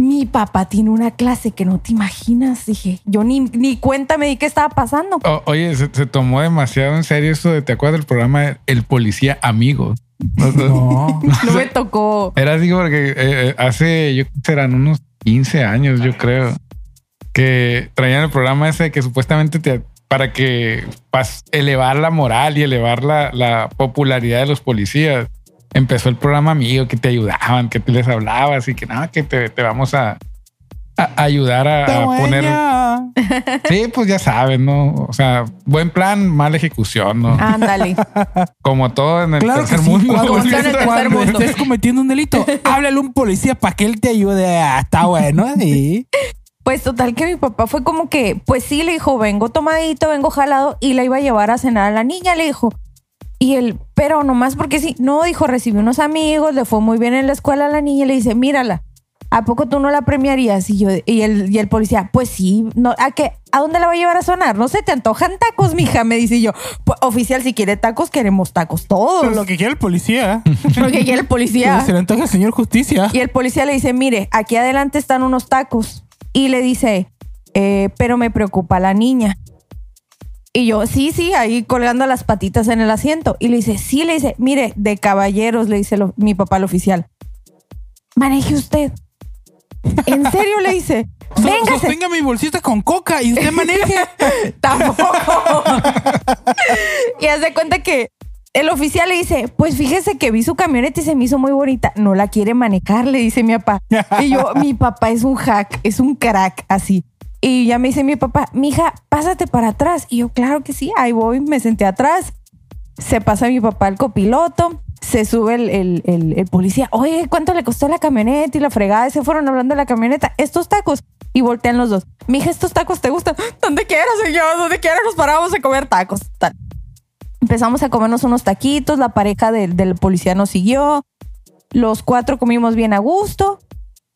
mi papá tiene una clase que no te imaginas. Dije, yo ni, ni cuenta me di qué estaba pasando. O- oye, se, se tomó demasiado en serio eso de, ¿te acuerdas del programa El Policía Amigo? No. No me tocó. Era así porque eh, eh, hace, yo creo que serán unos 15 años, yo creo, que traían el programa ese que supuestamente te, para que pas- elevar la moral y elevar la, la popularidad de los policías. Empezó el programa amigo que te ayudaban, que te les hablabas y que nada, que te, te vamos a, a ayudar a, a poner. Sí, pues ya sabes, ¿no? O sea, buen plan, mala ejecución, ¿no? Ándale. Como todo en el Claro que tercer sí. mundo. Cuando, Como sea en el estés, tercer cuando mundo. estés cometiendo un delito, háblale a un policía para que él te ayude. Ah, está bueno. Sí. Pues total que mi papá fue como que, pues sí, le dijo, vengo tomadito, vengo jalado y la iba a llevar a cenar a la niña, le dijo. Y él, pero nomás porque sí, no, dijo, recibió unos amigos, le fue muy bien en la escuela a la niña, le dice, mírala, ¿a poco tú no la premiarías? Y yo, y el, y el policía, pues sí, no, ¿a qué? ¿A dónde la va a llevar a sonar? No se te antojan tacos, mija, me dice yo. Pues, oficial, si quiere tacos, queremos tacos todos. Pero lo que quiere el policía. Lo que quiere el policía. Se le antoja al señor justicia. Y el policía le dice, mire, aquí adelante están unos tacos. Y le dice, "Eh, pero me preocupa la niña. Y yo, sí, sí, ahí colgando las patitas en el asiento. Y le dice, sí, le dice, mire, de caballeros, le dice lo- mi papá al oficial. Maneje usted. En serio, le dice, véngase. Sostenga mi bolsita con coca y usted maneje. Tampoco. y haz de cuenta que el oficial le dice, pues fíjese que vi su camioneta y se me hizo muy bonita. No la quiere manejar, le dice mi papá. Y yo, mi papá es un hack, es un crack así. Y ya me dice mi papá, mija, pásate para atrás. Y yo, claro que sí, ahí voy, me senté atrás. Se pasa mi papá al copiloto, se sube el, el- policía. Oye, ¿cuánto le costó la camioneta y la fregada? Se fueron hablando de la camioneta. Estos tacos. Y voltean los dos. Mija, estos tacos te gustan. Donde quiera, señor, donde quiera nos paramos a comer tacos. Empezamos a comernos unos taquitos. La pareja del, del policía nos siguió. Los cuatro comimos bien a gusto.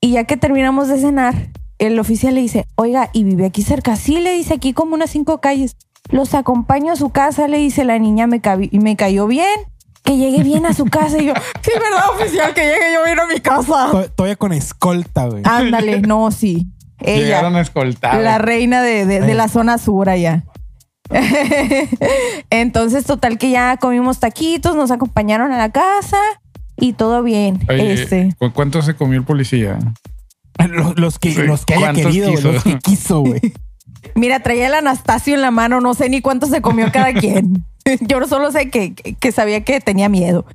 Y ya que terminamos de cenar, el oficial le dice, oiga, ¿y vive aquí cerca? Sí, le dice aquí como unas cinco calles. Los acompaño a su casa, le dice la niña, me, cabi- me cayó bien. Que llegue bien a su casa. Y yo, sí, ¿verdad, oficial? Que llegue yo bien a mi casa. To- Todavía con escolta, güey. Ándale, no, sí. Ella. Llegaron a escoltar. La reina de, de- de la zona sur allá. Entonces, total que ya comimos taquitos, nos acompañaron a la casa y todo bien. Oye, este. ¿cu- ¿Cuánto se comió el policía? Los, los que, Sí. los que haya ¿Cuántos querido, quiso? los que quiso, güey. Mira, traía el Anastasio en la mano, no sé ni cuánto se comió cada quien. Yo solo sé que, que- que sabía que tenía miedo.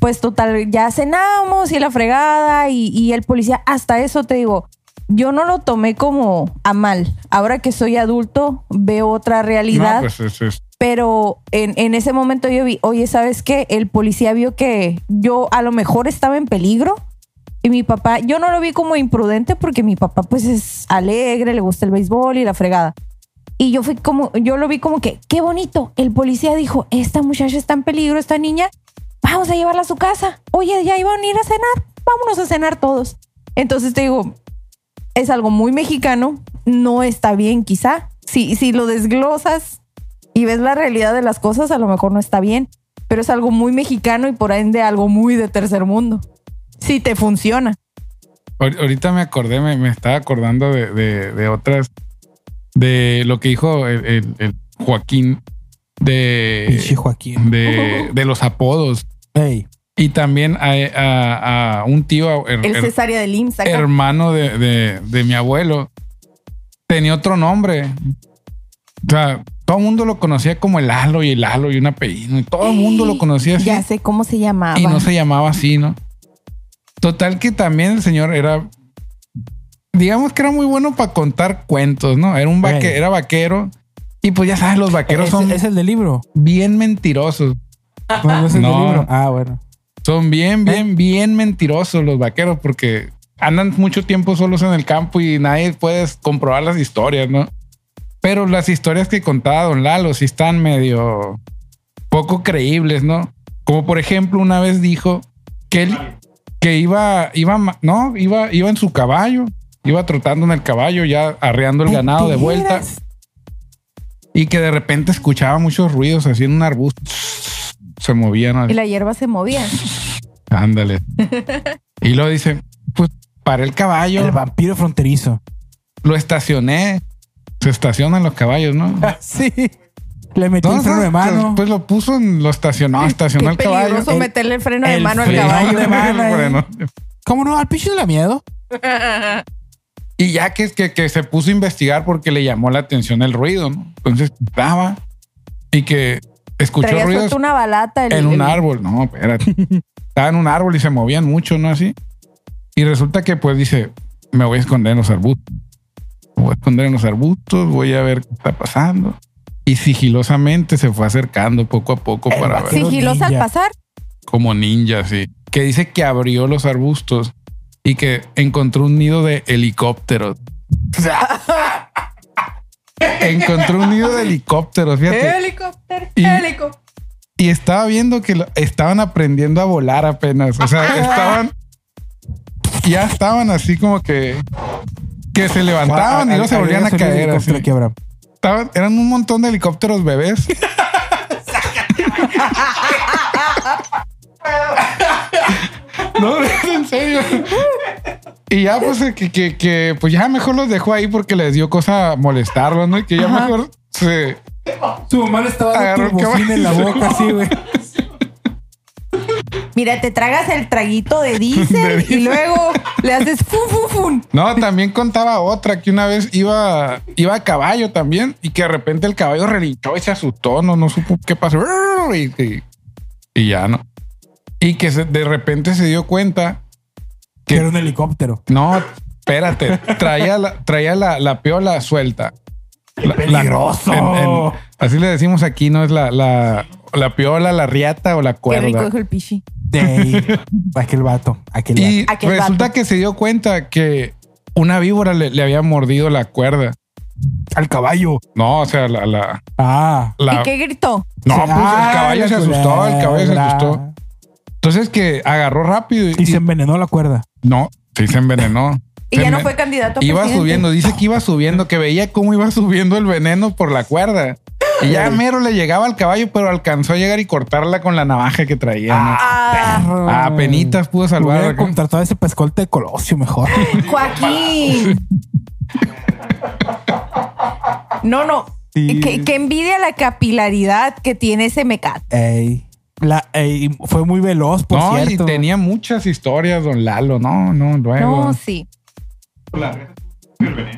Pues total, ya cenamos y la fregada y, y el policía, hasta eso te digo, yo no lo tomé como a mal. Ahora que soy adulto, veo otra realidad. No, pues es, es- pero en, en ese momento yo vi, oye, ¿sabes qué? El policía vio que yo a lo mejor estaba en peligro y mi papá, yo no lo vi como imprudente porque mi papá pues es alegre, le gusta el béisbol y la fregada. Y yo fui como, yo lo vi como que, qué bonito. El policía dijo, esta muchacha está en peligro, esta niña, vamos a llevarla a su casa. Oye, ya iban a ir a cenar, vámonos a cenar todos. Entonces te digo, es algo muy mexicano, no está bien quizá. Si, si lo desglosas y ves la realidad de las cosas, a lo mejor no está bien, pero es algo muy mexicano y por ende algo muy de tercer mundo. Si te funciona. ahor- ahorita me acordé, me, me estaba acordando de, de- de otras, de lo que dijo el, el- el Joaquín de, Joaquín. de, de los apodos. Y también a, a- a un tío, her- El her- cesárea del IMSS. acá. hermano de, de- de mi abuelo, tenía otro nombre. O sea, todo el mundo lo conocía como el Lalo y el Lalo y un apellido. Y todo el mundo lo conocía así. Ya sé cómo se llamaba. Y no se llamaba así, ¿no? Total que también el señor era, digamos que era muy bueno para contar cuentos, ¿no? Era un vaque, era vaquero. Y pues ya sabes, los vaqueros Es, son es el del libro. bien mentirosos. No, no es el No. del libro. Ah, bueno. Son bien, bien, bien mentirosos los vaqueros porque andan mucho tiempo solos en el campo y nadie puede comprobar las historias, ¿no? Pero las historias que contaba Don Lalo sí están medio poco creíbles, ¿no? Como por ejemplo, una vez dijo que él que iba, iba, no, iba, iba en su caballo, iba trotando en el caballo, ya arreando el ganado de vuelta y que de repente escuchaba muchos ruidos así en un arbusto. Se movían. Y la hierba se movía. Ándale. y lo dice, pues paré el caballo, El vampiro fronterizo. lo estacioné. Se estacionan los caballos, ¿no? sí. Le metí el freno de mano. Pues lo puso, en- lo estacionó, estacionó el caballo. peligroso meterle el freno de el mano al freno caballo. de mano, eh. Bueno, ¿Cómo no? Al pinche le da miedo. y ya que, que, que se puso a investigar porque le llamó la atención el ruido, ¿no? Entonces estaba y que escuchó Traía ruidos una balata. el- en un el- árbol. No, espérate. Estaba en un árbol y se movían mucho, ¿no? Así. Y resulta que pues dice, me voy a esconder en los arbustos. Me voy a esconder en los arbustos, voy a ver qué está pasando. Y sigilosamente se fue acercando poco a poco El para ver Sigilosa al pasar. como ninja, sí. Que dice que abrió los arbustos y que encontró un nido de helicópteros. encontró un nido de helicópteros, fíjate. Helicóptero, Y- helicóptero. Y estaba viendo que lo- estaban aprendiendo a volar apenas. O sea, estaban. Ya estaban así como que. Que se levantaban y luego se volvían a caer. así. helicóptero aquí, Abraham. Estaban- eran un montón de helicópteros bebés. no, en serio. Y ya, pues, que, que, que, pues ya mejor los dejó ahí porque les dio cosa molestarlos, ¿no? Y que ya Ajá. mejor se. Su mamá le estaba dando en la boca, así, güey. Mira, te tragas el traguito de De diésel y luego le haces fun, fun, fun. No, también contaba otra que una vez iba, iba a caballo también y que de repente el caballo relinchó y se asustó, no, no supo qué pasó. Y, y- y ya no. Y que se- de repente se dio cuenta Que que era un helicóptero. no, espérate, traía la, traía la, la piola suelta. La- la- peligroso! en- en- así le decimos aquí, no es la, la, la piola, la riata o la Qué cuerda. rico dijo el pichi. De aquel vato. Aquel Y vato. Aquel resulta vato. que se dio cuenta que una víbora le, le había mordido la cuerda. Al caballo. No, o sea, la, la, Ah. la- ¿Y qué gritó? no, pues Ah, el caballo la se asustó, el caballo se asustó. Entonces que agarró rápido y, Y se envenenó la cuerda. no, sí se envenenó. Y Se ya no fue candidato a Iba presidente. subiendo, dice que iba subiendo, que veía cómo iba subiendo el veneno por la cuerda. Y ya mero le llegaba al caballo, pero alcanzó a llegar y cortarla con la navaja que traía. ¿no? Ah, Ah, penitas pudo salvar. Contratado ese pescolte de Colosio mejor. Joaquín. No, no. Sí. Que, que envidia la capilaridad que tiene ese mecate. Ey. La, ey, fue muy veloz, por No, cierto. y tenía muchas historias, don Lalo. No, no, luego. No, sí.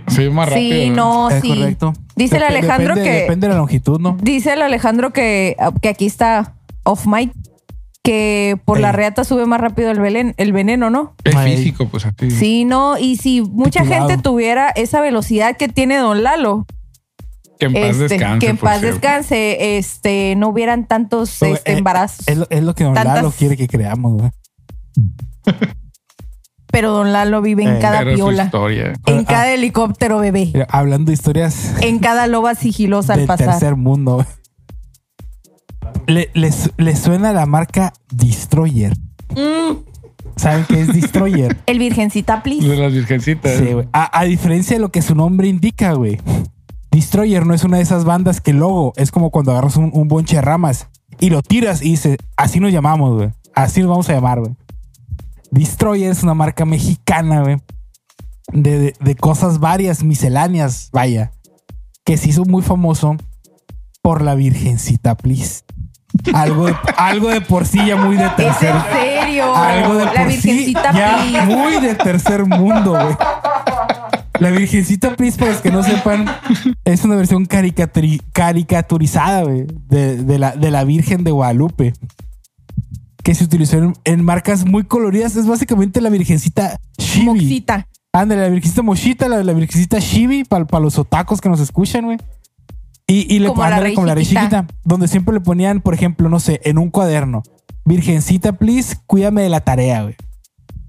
Sí, más rápido. Sí, no, Es sí. correcto. Dice el Alejandro depende, que. Depende de la longitud, ¿no? Dice el Alejandro que, que aquí está off mic. Que por la reata sube más rápido el, velen- el veneno, ¿no? Es Ay. físico, pues así. Sí, no. Y si mucha gente tuviera esa velocidad que tiene Don Lalo, Que en paz este, descanse. que en paz cierto. descanse, este, no hubieran tantos este, eh, embarazos. Es, lo- es lo que Don Tantas- Lalo quiere que creamos, güey. Pero Don Lalo vive en Eh, cada piola, historia. en Ah. cada helicóptero bebé, Mira, hablando de historias en cada loba sigilosa al del pasar. tercer mundo. güey. Le, les, les suena la marca Destroyer. Mm, ¿Saben qué es Destroyer? el Virgencita, please. De las virgencitas. Sí, güey. A, a diferencia de lo que su nombre indica, güey. Destroyer no es una de esas bandas que el logo es como cuando agarras un, un bonche de ramas y lo tiras y dices, así nos llamamos, güey. Así nos vamos a llamar, güey. Destroyer es una marca mexicana, güey. De, de- de cosas varias, misceláneas, vaya. Que se hizo muy famoso por la Virgencita, please. Algo de, algo de por sí ya muy de ¿Es tercer en serio? algo de la por virgencita sí ya please. muy de tercer mundo, güey. La Virgencita Please, para los que no sepan, es una versión caricaturi- caricaturizada, güey, de, de la, de la Virgen de Guadalupe. Que se utilizó en, marcas muy coloridas. Es básicamente la Virgencita Chibi. Moxita. Ándale, la Virgencita Mochita, la, la Virgencita Chibi, para los otacos que nos escuchan, güey. Y, y le Como la ándale, Rey como la Rey Chiquita. chiquita, donde siempre le ponían, por ejemplo, no sé, en un cuaderno, Virgencita, please, cuídame de la tarea, güey.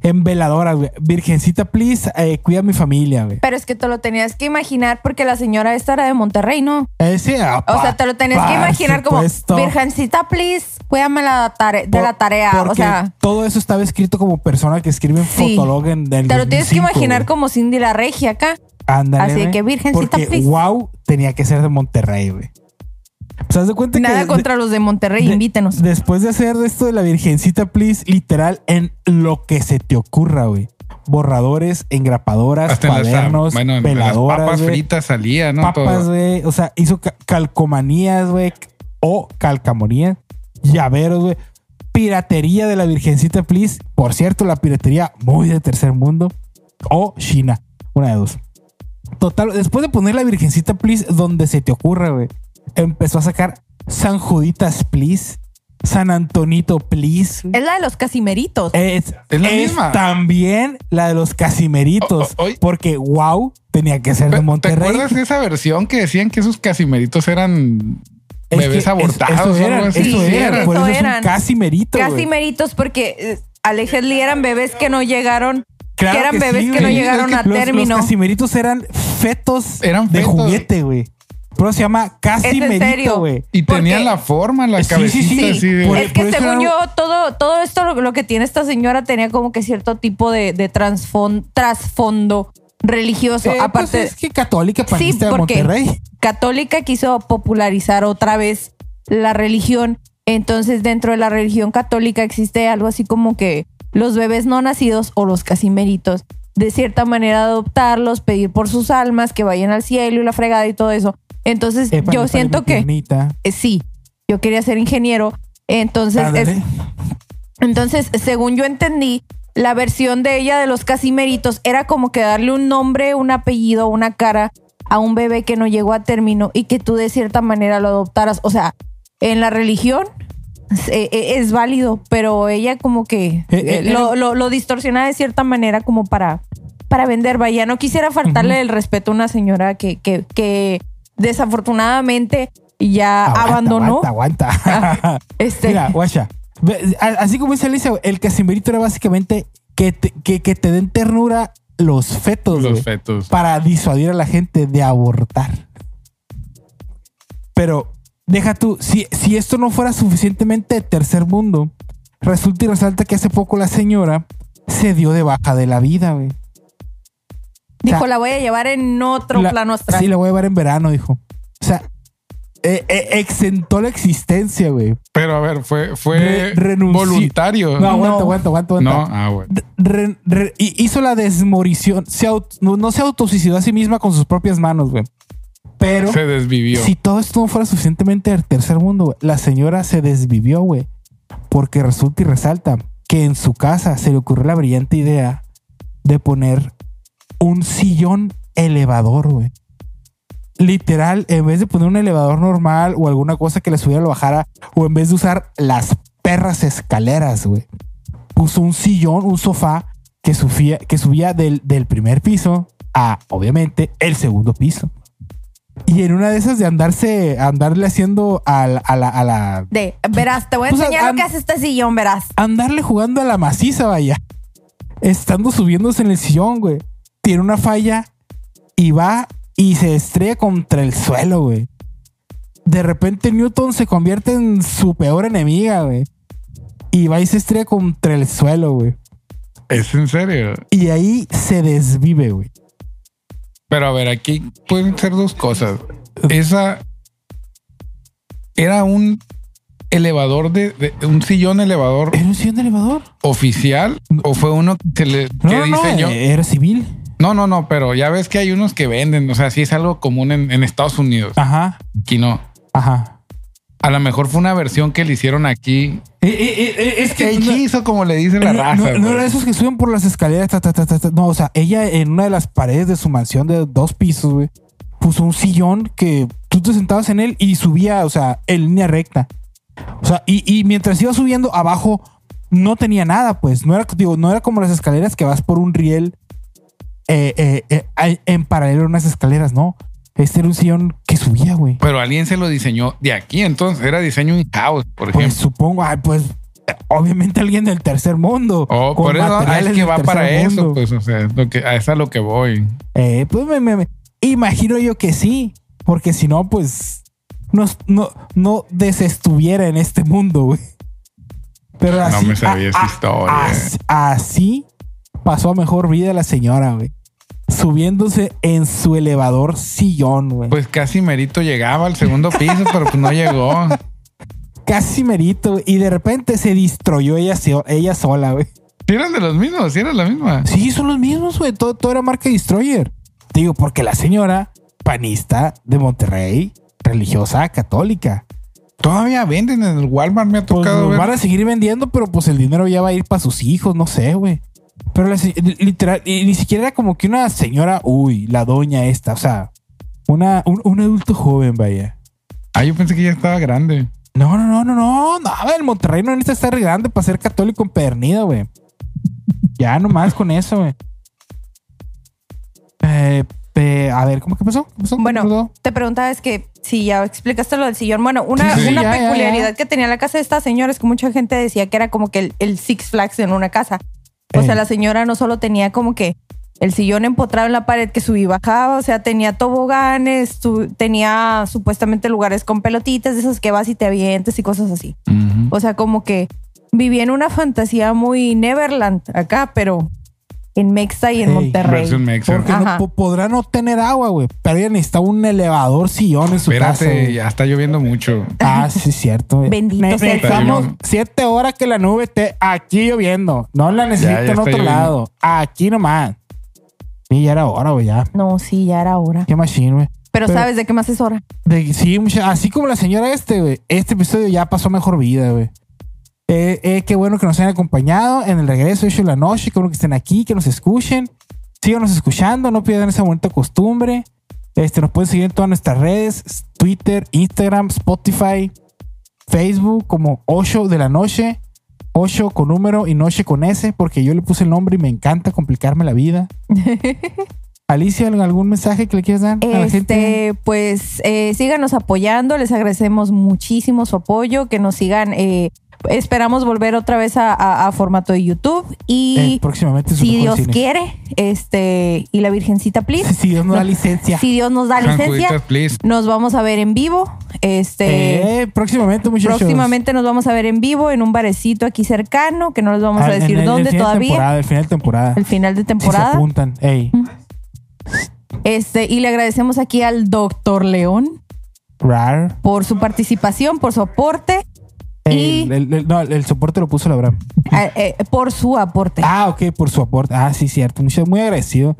En veladora, güey. Virgencita, please, eh, cuida a mi familia, güey. Pero es que te lo tenías que imaginar porque la señora esta era de Monterrey, ¿no? Ese, ah, O sea, te lo tenías que imaginar como. Virgencita, please, cuídame la tare- de Por- la tarea. O sea, todo eso estaba escrito como persona que escribe en Sí. Fotolog en del te lo tienes que 2005, imaginar güey. como Cindy la Regia acá. Ándale, así que, Virgencita, Porque please. wow tenía que ser de Monterrey, güey. Pues haz de cuenta Nada que contra los de Monterrey, de- invítenos. Después de hacer esto de la Virgencita, please, literal, en lo que se te ocurra, güey. Borradores, engrapadoras, Hasta en las, cuadernos, en las veladoras, papas fritas salía, ¿no? papas, Todo. güey. O sea, hizo ca- calcomanías, güey. O calcamonías. Llaveros, güey. Piratería de la Virgencita, please. Por cierto, la piratería muy de tercer mundo. O China. Una de dos. Total, después de poner la Virgencita, please, donde se te ocurra, güey. Empezó a sacar San Juditas, please. San Antonito, please. Es la de los casimeritos. Es, Es la es misma. también la de los Casimeritos. O- porque wow, tenía que ser de ¿Te- ¿Te Monterrey. acuerdas de esa versión que decían que esos casimeritos eran Es bebés que abortados Eso, eran, eso Sí, eran. eso Por eso es eran. un casimerito. güey. Casimeritos porque eh, allegedly eran bebés que no llegaron, Claro que eran que bebés sí, que no llegaron Es que a los- término. Los casimeritos eran fetos Eran de fetos. juguete, güey. Pero se llama casimerito, serio? güey. Y Porque- tenían la forma, la Sí, sí, cabecita sí. así de- es que según era- yo, todo, todo esto, lo, lo que tiene esta señora tenía como que cierto tipo de, de trasfon- trasfondo religioso. Eh, pues Aparte, es que católica sí, panista de porque Monterrey. católica quiso popularizar otra vez la religión. Entonces, dentro de la religión católica existe algo así como que los bebés no nacidos o los casimeritos, de cierta manera adoptarlos, pedir por sus almas, que vayan al cielo y la fregada y todo eso. Entonces, yo siento que eh, sí, yo quería ser ingeniero. Entonces, es- Ándale. entonces, según yo entendí, la versión de ella de los casimeritos era como que darle un nombre, un apellido, una cara a un bebé que no llegó a término y que tú de cierta manera lo adoptaras. O sea, en la religión eh, eh, es válido, pero ella como que Eh, lo, lo, lo distorsiona de cierta manera como para, para vender. Vaya, no quisiera faltarle el respeto a una señora que, que, que desafortunadamente ya Aguanta, abandonó. Aguanta, aguanta. Este, Mira, guacha. Así como dice Alicia, el casimerito era básicamente que te, que, que te den ternura los fetos, los fetos. para disuadir a la gente de abortar. Pero deja tú, si, si esto no fuera suficientemente tercer mundo, resulta y resalta que hace poco la señora se dio de baja de la vida, güey. Dijo, la voy a llevar en otro La- plano astral. Sí, la voy a llevar en verano, dijo. O sea, eh, eh, exentó la existencia, güey. Pero a ver, fue, fue Re- voluntario. No, aguanta, No. aguanta, aguanta, aguanta. No, ah, bueno. Re- re- y hizo la desmorición. Se no, no se autosuicidó a sí misma con sus propias manos, güey. Pero Se desvivió. si todo esto no fuera suficientemente del tercer mundo, güey, la señora se desvivió, güey. Porque resulta y resalta que en su casa se le ocurrió la brillante idea de poner un sillón elevador, güey. Literal, en vez de poner un elevador normal o alguna cosa que le subiera o lo bajara, o en vez de usar las perras escaleras, güey, puso un sillón, un sofá que subía, que subía del, del primer piso a, obviamente, el segundo piso. Y en una de esas de andarse, andarle haciendo a la, a la, a la- De, verás, te voy a Pues, enseñar lo que hace este sillón, verás. andarle jugando a la maciza, vaya. Estando subiéndose en el sillón, güey. Tiene una falla y va y se estrella contra el suelo, güey. De repente Newton se convierte en su peor enemiga, güey. Y va y se estrella contra el suelo, güey. Es en serio. Y ahí se desvive, güey. Pero a ver, aquí pueden ser dos cosas. Esa era un elevador de, de- un sillón elevador ¿Era un sillón de elevador? oficial o fue uno que, le, No, que no, no, diseñó? eh, era civil. No, no, no, pero ya ves que hay unos que venden, o sea, sí es algo común en, en Estados Unidos. Ajá, Aquí no. ajá. A lo mejor fue una versión que le hicieron aquí. Eh, eh, eh, es que no- Hechizo, como le dice la raza. no, no era esos que suben por las escaleras. ta, ta, ta, ta, ta. No, o sea, ella en una de las paredes de su mansión de dos pisos, güey, puso un sillón que tú te sentabas en él y subía, o sea, en línea recta. O sea, y, y mientras iba subiendo abajo, no tenía nada, pues. No era, digo, no era como las escaleras que vas por un riel eh, eh, eh, en paralelo a unas escaleras, no. Este era un sillón que subía, güey. Pero alguien se lo diseñó de aquí, entonces era diseño in-house, por Pues ejemplo. supongo, ay, pues obviamente alguien del tercer mundo. Oh, por eso ah, es que va para eso, mundo. pues, o sea, lo que, a eso es a lo que voy. Eh, pues me, me- me- imagino yo que sí, porque si no, pues no, no, no desestuviera en este mundo, güey. Pero así, me sabía esa historia. Así, así pasó a mejor vida la señora, güey. Subiéndose en su elevador sillón, güey. Pues casi Merito llegaba al segundo piso, pero pues no llegó. Casi merito. Y de repente se distroyó ella, so- ella sola, güey. Si eran de los mismos, si eran la misma. Sí, son los mismos, güey. Todo, todo era marca Destroyer. Digo, porque la señora panista de Monterrey, religiosa, católica. Todavía venden en el Walmart, me ha Pues tocado ver. van a seguir vendiendo, pero pues el dinero ya va a ir para sus hijos, no sé, güey. Pero la literal, y ni siquiera era como que una señora, uy, la doña esta, o sea, una, un, un adulto joven, vaya. Ah, yo pensé que ya estaba grande. No, no, no, no, no, no, el Monterrey no necesita estar grande para ser católico empedernido, güey. Ya nomás con eso, güey. Eh, a ver, ¿cómo que pasó? ¿Qué pasó? ¿Qué Bueno, pasó? te preguntaba es que si ya explicaste lo del sillón. Bueno, una, Sí, una ya, ya, peculiaridad ya. que tenía la casa de esta señora es que mucha gente decía que era como que el, el Six Flags en una casa. O sea, Ey. la señora no solo tenía como que el sillón empotrado en la pared que subía y bajaba, o sea, tenía toboganes, tenía supuestamente lugares con pelotitas, de esos que vas y te avientes y cosas así. O sea, como que vivía en una fantasía muy Neverland acá, pero en Mexa y en Ey, Monterrey. Versión Mexa. Porque no, Ajá. podrá no tener agua, güey. Pero ella necesita un elevador sillón en su casa. Espérate, ya está lloviendo mucho. Ah, sí, es cierto. güey. Bendito sea Necesitamos Señor. siete horas que la nube esté aquí lloviendo. No la necesito Ya, ya en otro lloviendo. lado. Aquí nomás. Sí, ya era hora, güey, ya. No, sí, ya era hora. Qué machine, güey. Pero, Pero- ¿sabes de qué más es hora? De- Sí, mucha- así como la señora este, güey. Este episodio ya pasó mejor vida, güey. Eh, eh, qué bueno que nos hayan acompañado en el regreso de la Noche. Qué bueno que estén aquí, que nos escuchen. Síganos escuchando, no pierdan esa bonita costumbre. Este, nos pueden seguir en todas nuestras redes: Twitter, Instagram, Spotify, Facebook, como Ocho de la Noche. Ocho con número y Noche con S, porque yo le puse el nombre y me encanta complicarme la vida. Alicia, ¿algún mensaje que le quieras dar a la gente? Este, pues eh, síganos apoyando, les agradecemos muchísimo su apoyo, que nos sigan. eh, esperamos volver otra vez a, a- a formato de YouTube y Eh, próximamente si Dios cine. quiere, este y la Virgencita, please. Si Dios nos da licencia. Si Dios nos da licencia, nos vamos a ver en vivo. Este, Eh, próximamente, muchachos. próximamente nos vamos a ver en vivo en un barecito aquí cercano, que no les vamos Ah, a decir dónde final de todavía. temporada, el final de temporada. El final de Si se temporada. apuntan. Ey. Este, y le agradecemos aquí al doctor León Rar. por su participación, por su aporte y el, el- no, el soporte lo puso la Abraham. eh, eh, por su aporte. Ah, ok, por su aporte. Ah, sí, cierto. Mucho, muy agradecido.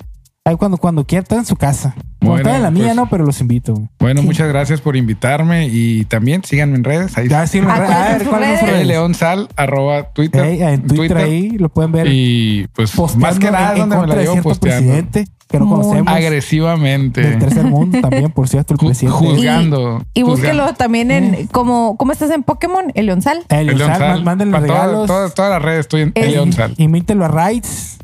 Ay, cuando, cuando quiera, están en su casa. Bueno, están en la mía, pues- no, pero los invito. Bueno, Sí. muchas gracias por invitarme y también síganme en redes. Ahí Ya, sí, Ah, ¿cuáles son sus ¿cuáles son sus redes? redes? León Sal, arroba Twitter. En Twitter, ahí lo pueden ver. Y pues posteando más que nada en, en donde me la llevo posteando. presidente que no Muy conocemos. Agresivamente. Del tercer mundo también, por cierto, el Ju- presidente. juzgando. Y búsquelo juzgando. también en como ¿cómo estás en Pokémon? El. El El Sal, Sal. mándenle Para todas- regalos. Todas, todas las redes estoy en el León Sal. Imítenlo a Raids.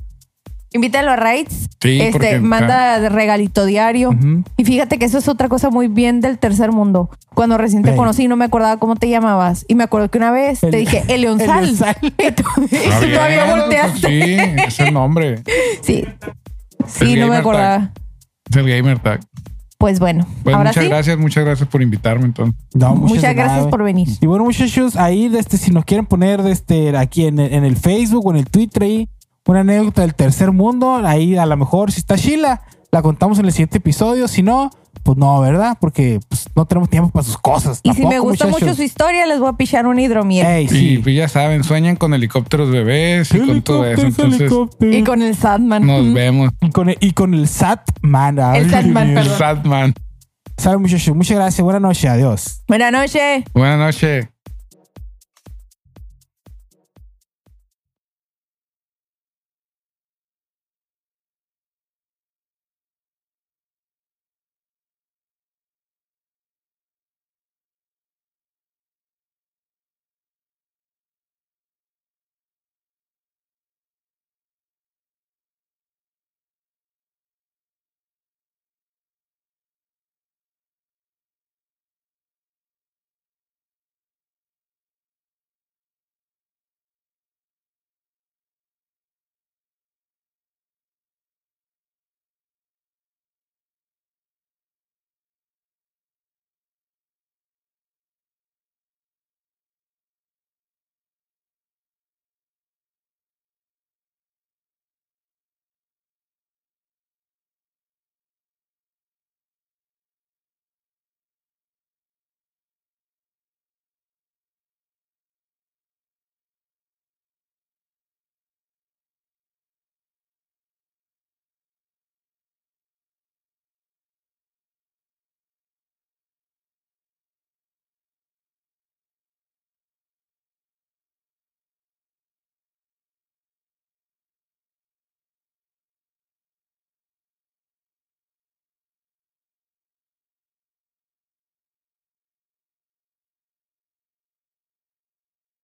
Invítalo a Raids. Sí, porque- este, manda de regalito diario. Y fíjate que eso es otra cosa muy bien del tercer mundo. Cuando recién te conocí no me acordaba cómo te llamabas. Y me acuerdo que una vez El- te dije, el el Leonsal. Leonsal. Y tú, y tú todavía bien, volteaste. pues Sí, es el nombre. Sí. El Sí, no me acordaba. Es el Gamer Tag. Pues bueno, Pues ahora muchas sí. gracias, muchas gracias por invitarme entonces. No, Muchas nada, gracias por venir. Y bueno, muchachos, ahí este, si nos quieren poner este, aquí en, el- en el Facebook o en el Twitter ahí, una anécdota del tercer mundo, ahí a lo mejor si está Sheila, la contamos en el siguiente episodio. Si no, pues no, ¿verdad? Porque pues, no tenemos tiempo para sus cosas. Y si me gusta mucho su historia, les voy a pichar un hidromiel. Ey, Y sí. pues ya saben, sueñan con helicópteros bebés y con todo eso. Entonces. Y con el Sadman. nos vemos. Y con el, y con el SAT man. Ay, El Satman, perdón. Sadman. Sale muchachos. Muchas gracias. Buenas noches. Adiós. Buenas noches. Buenas noches.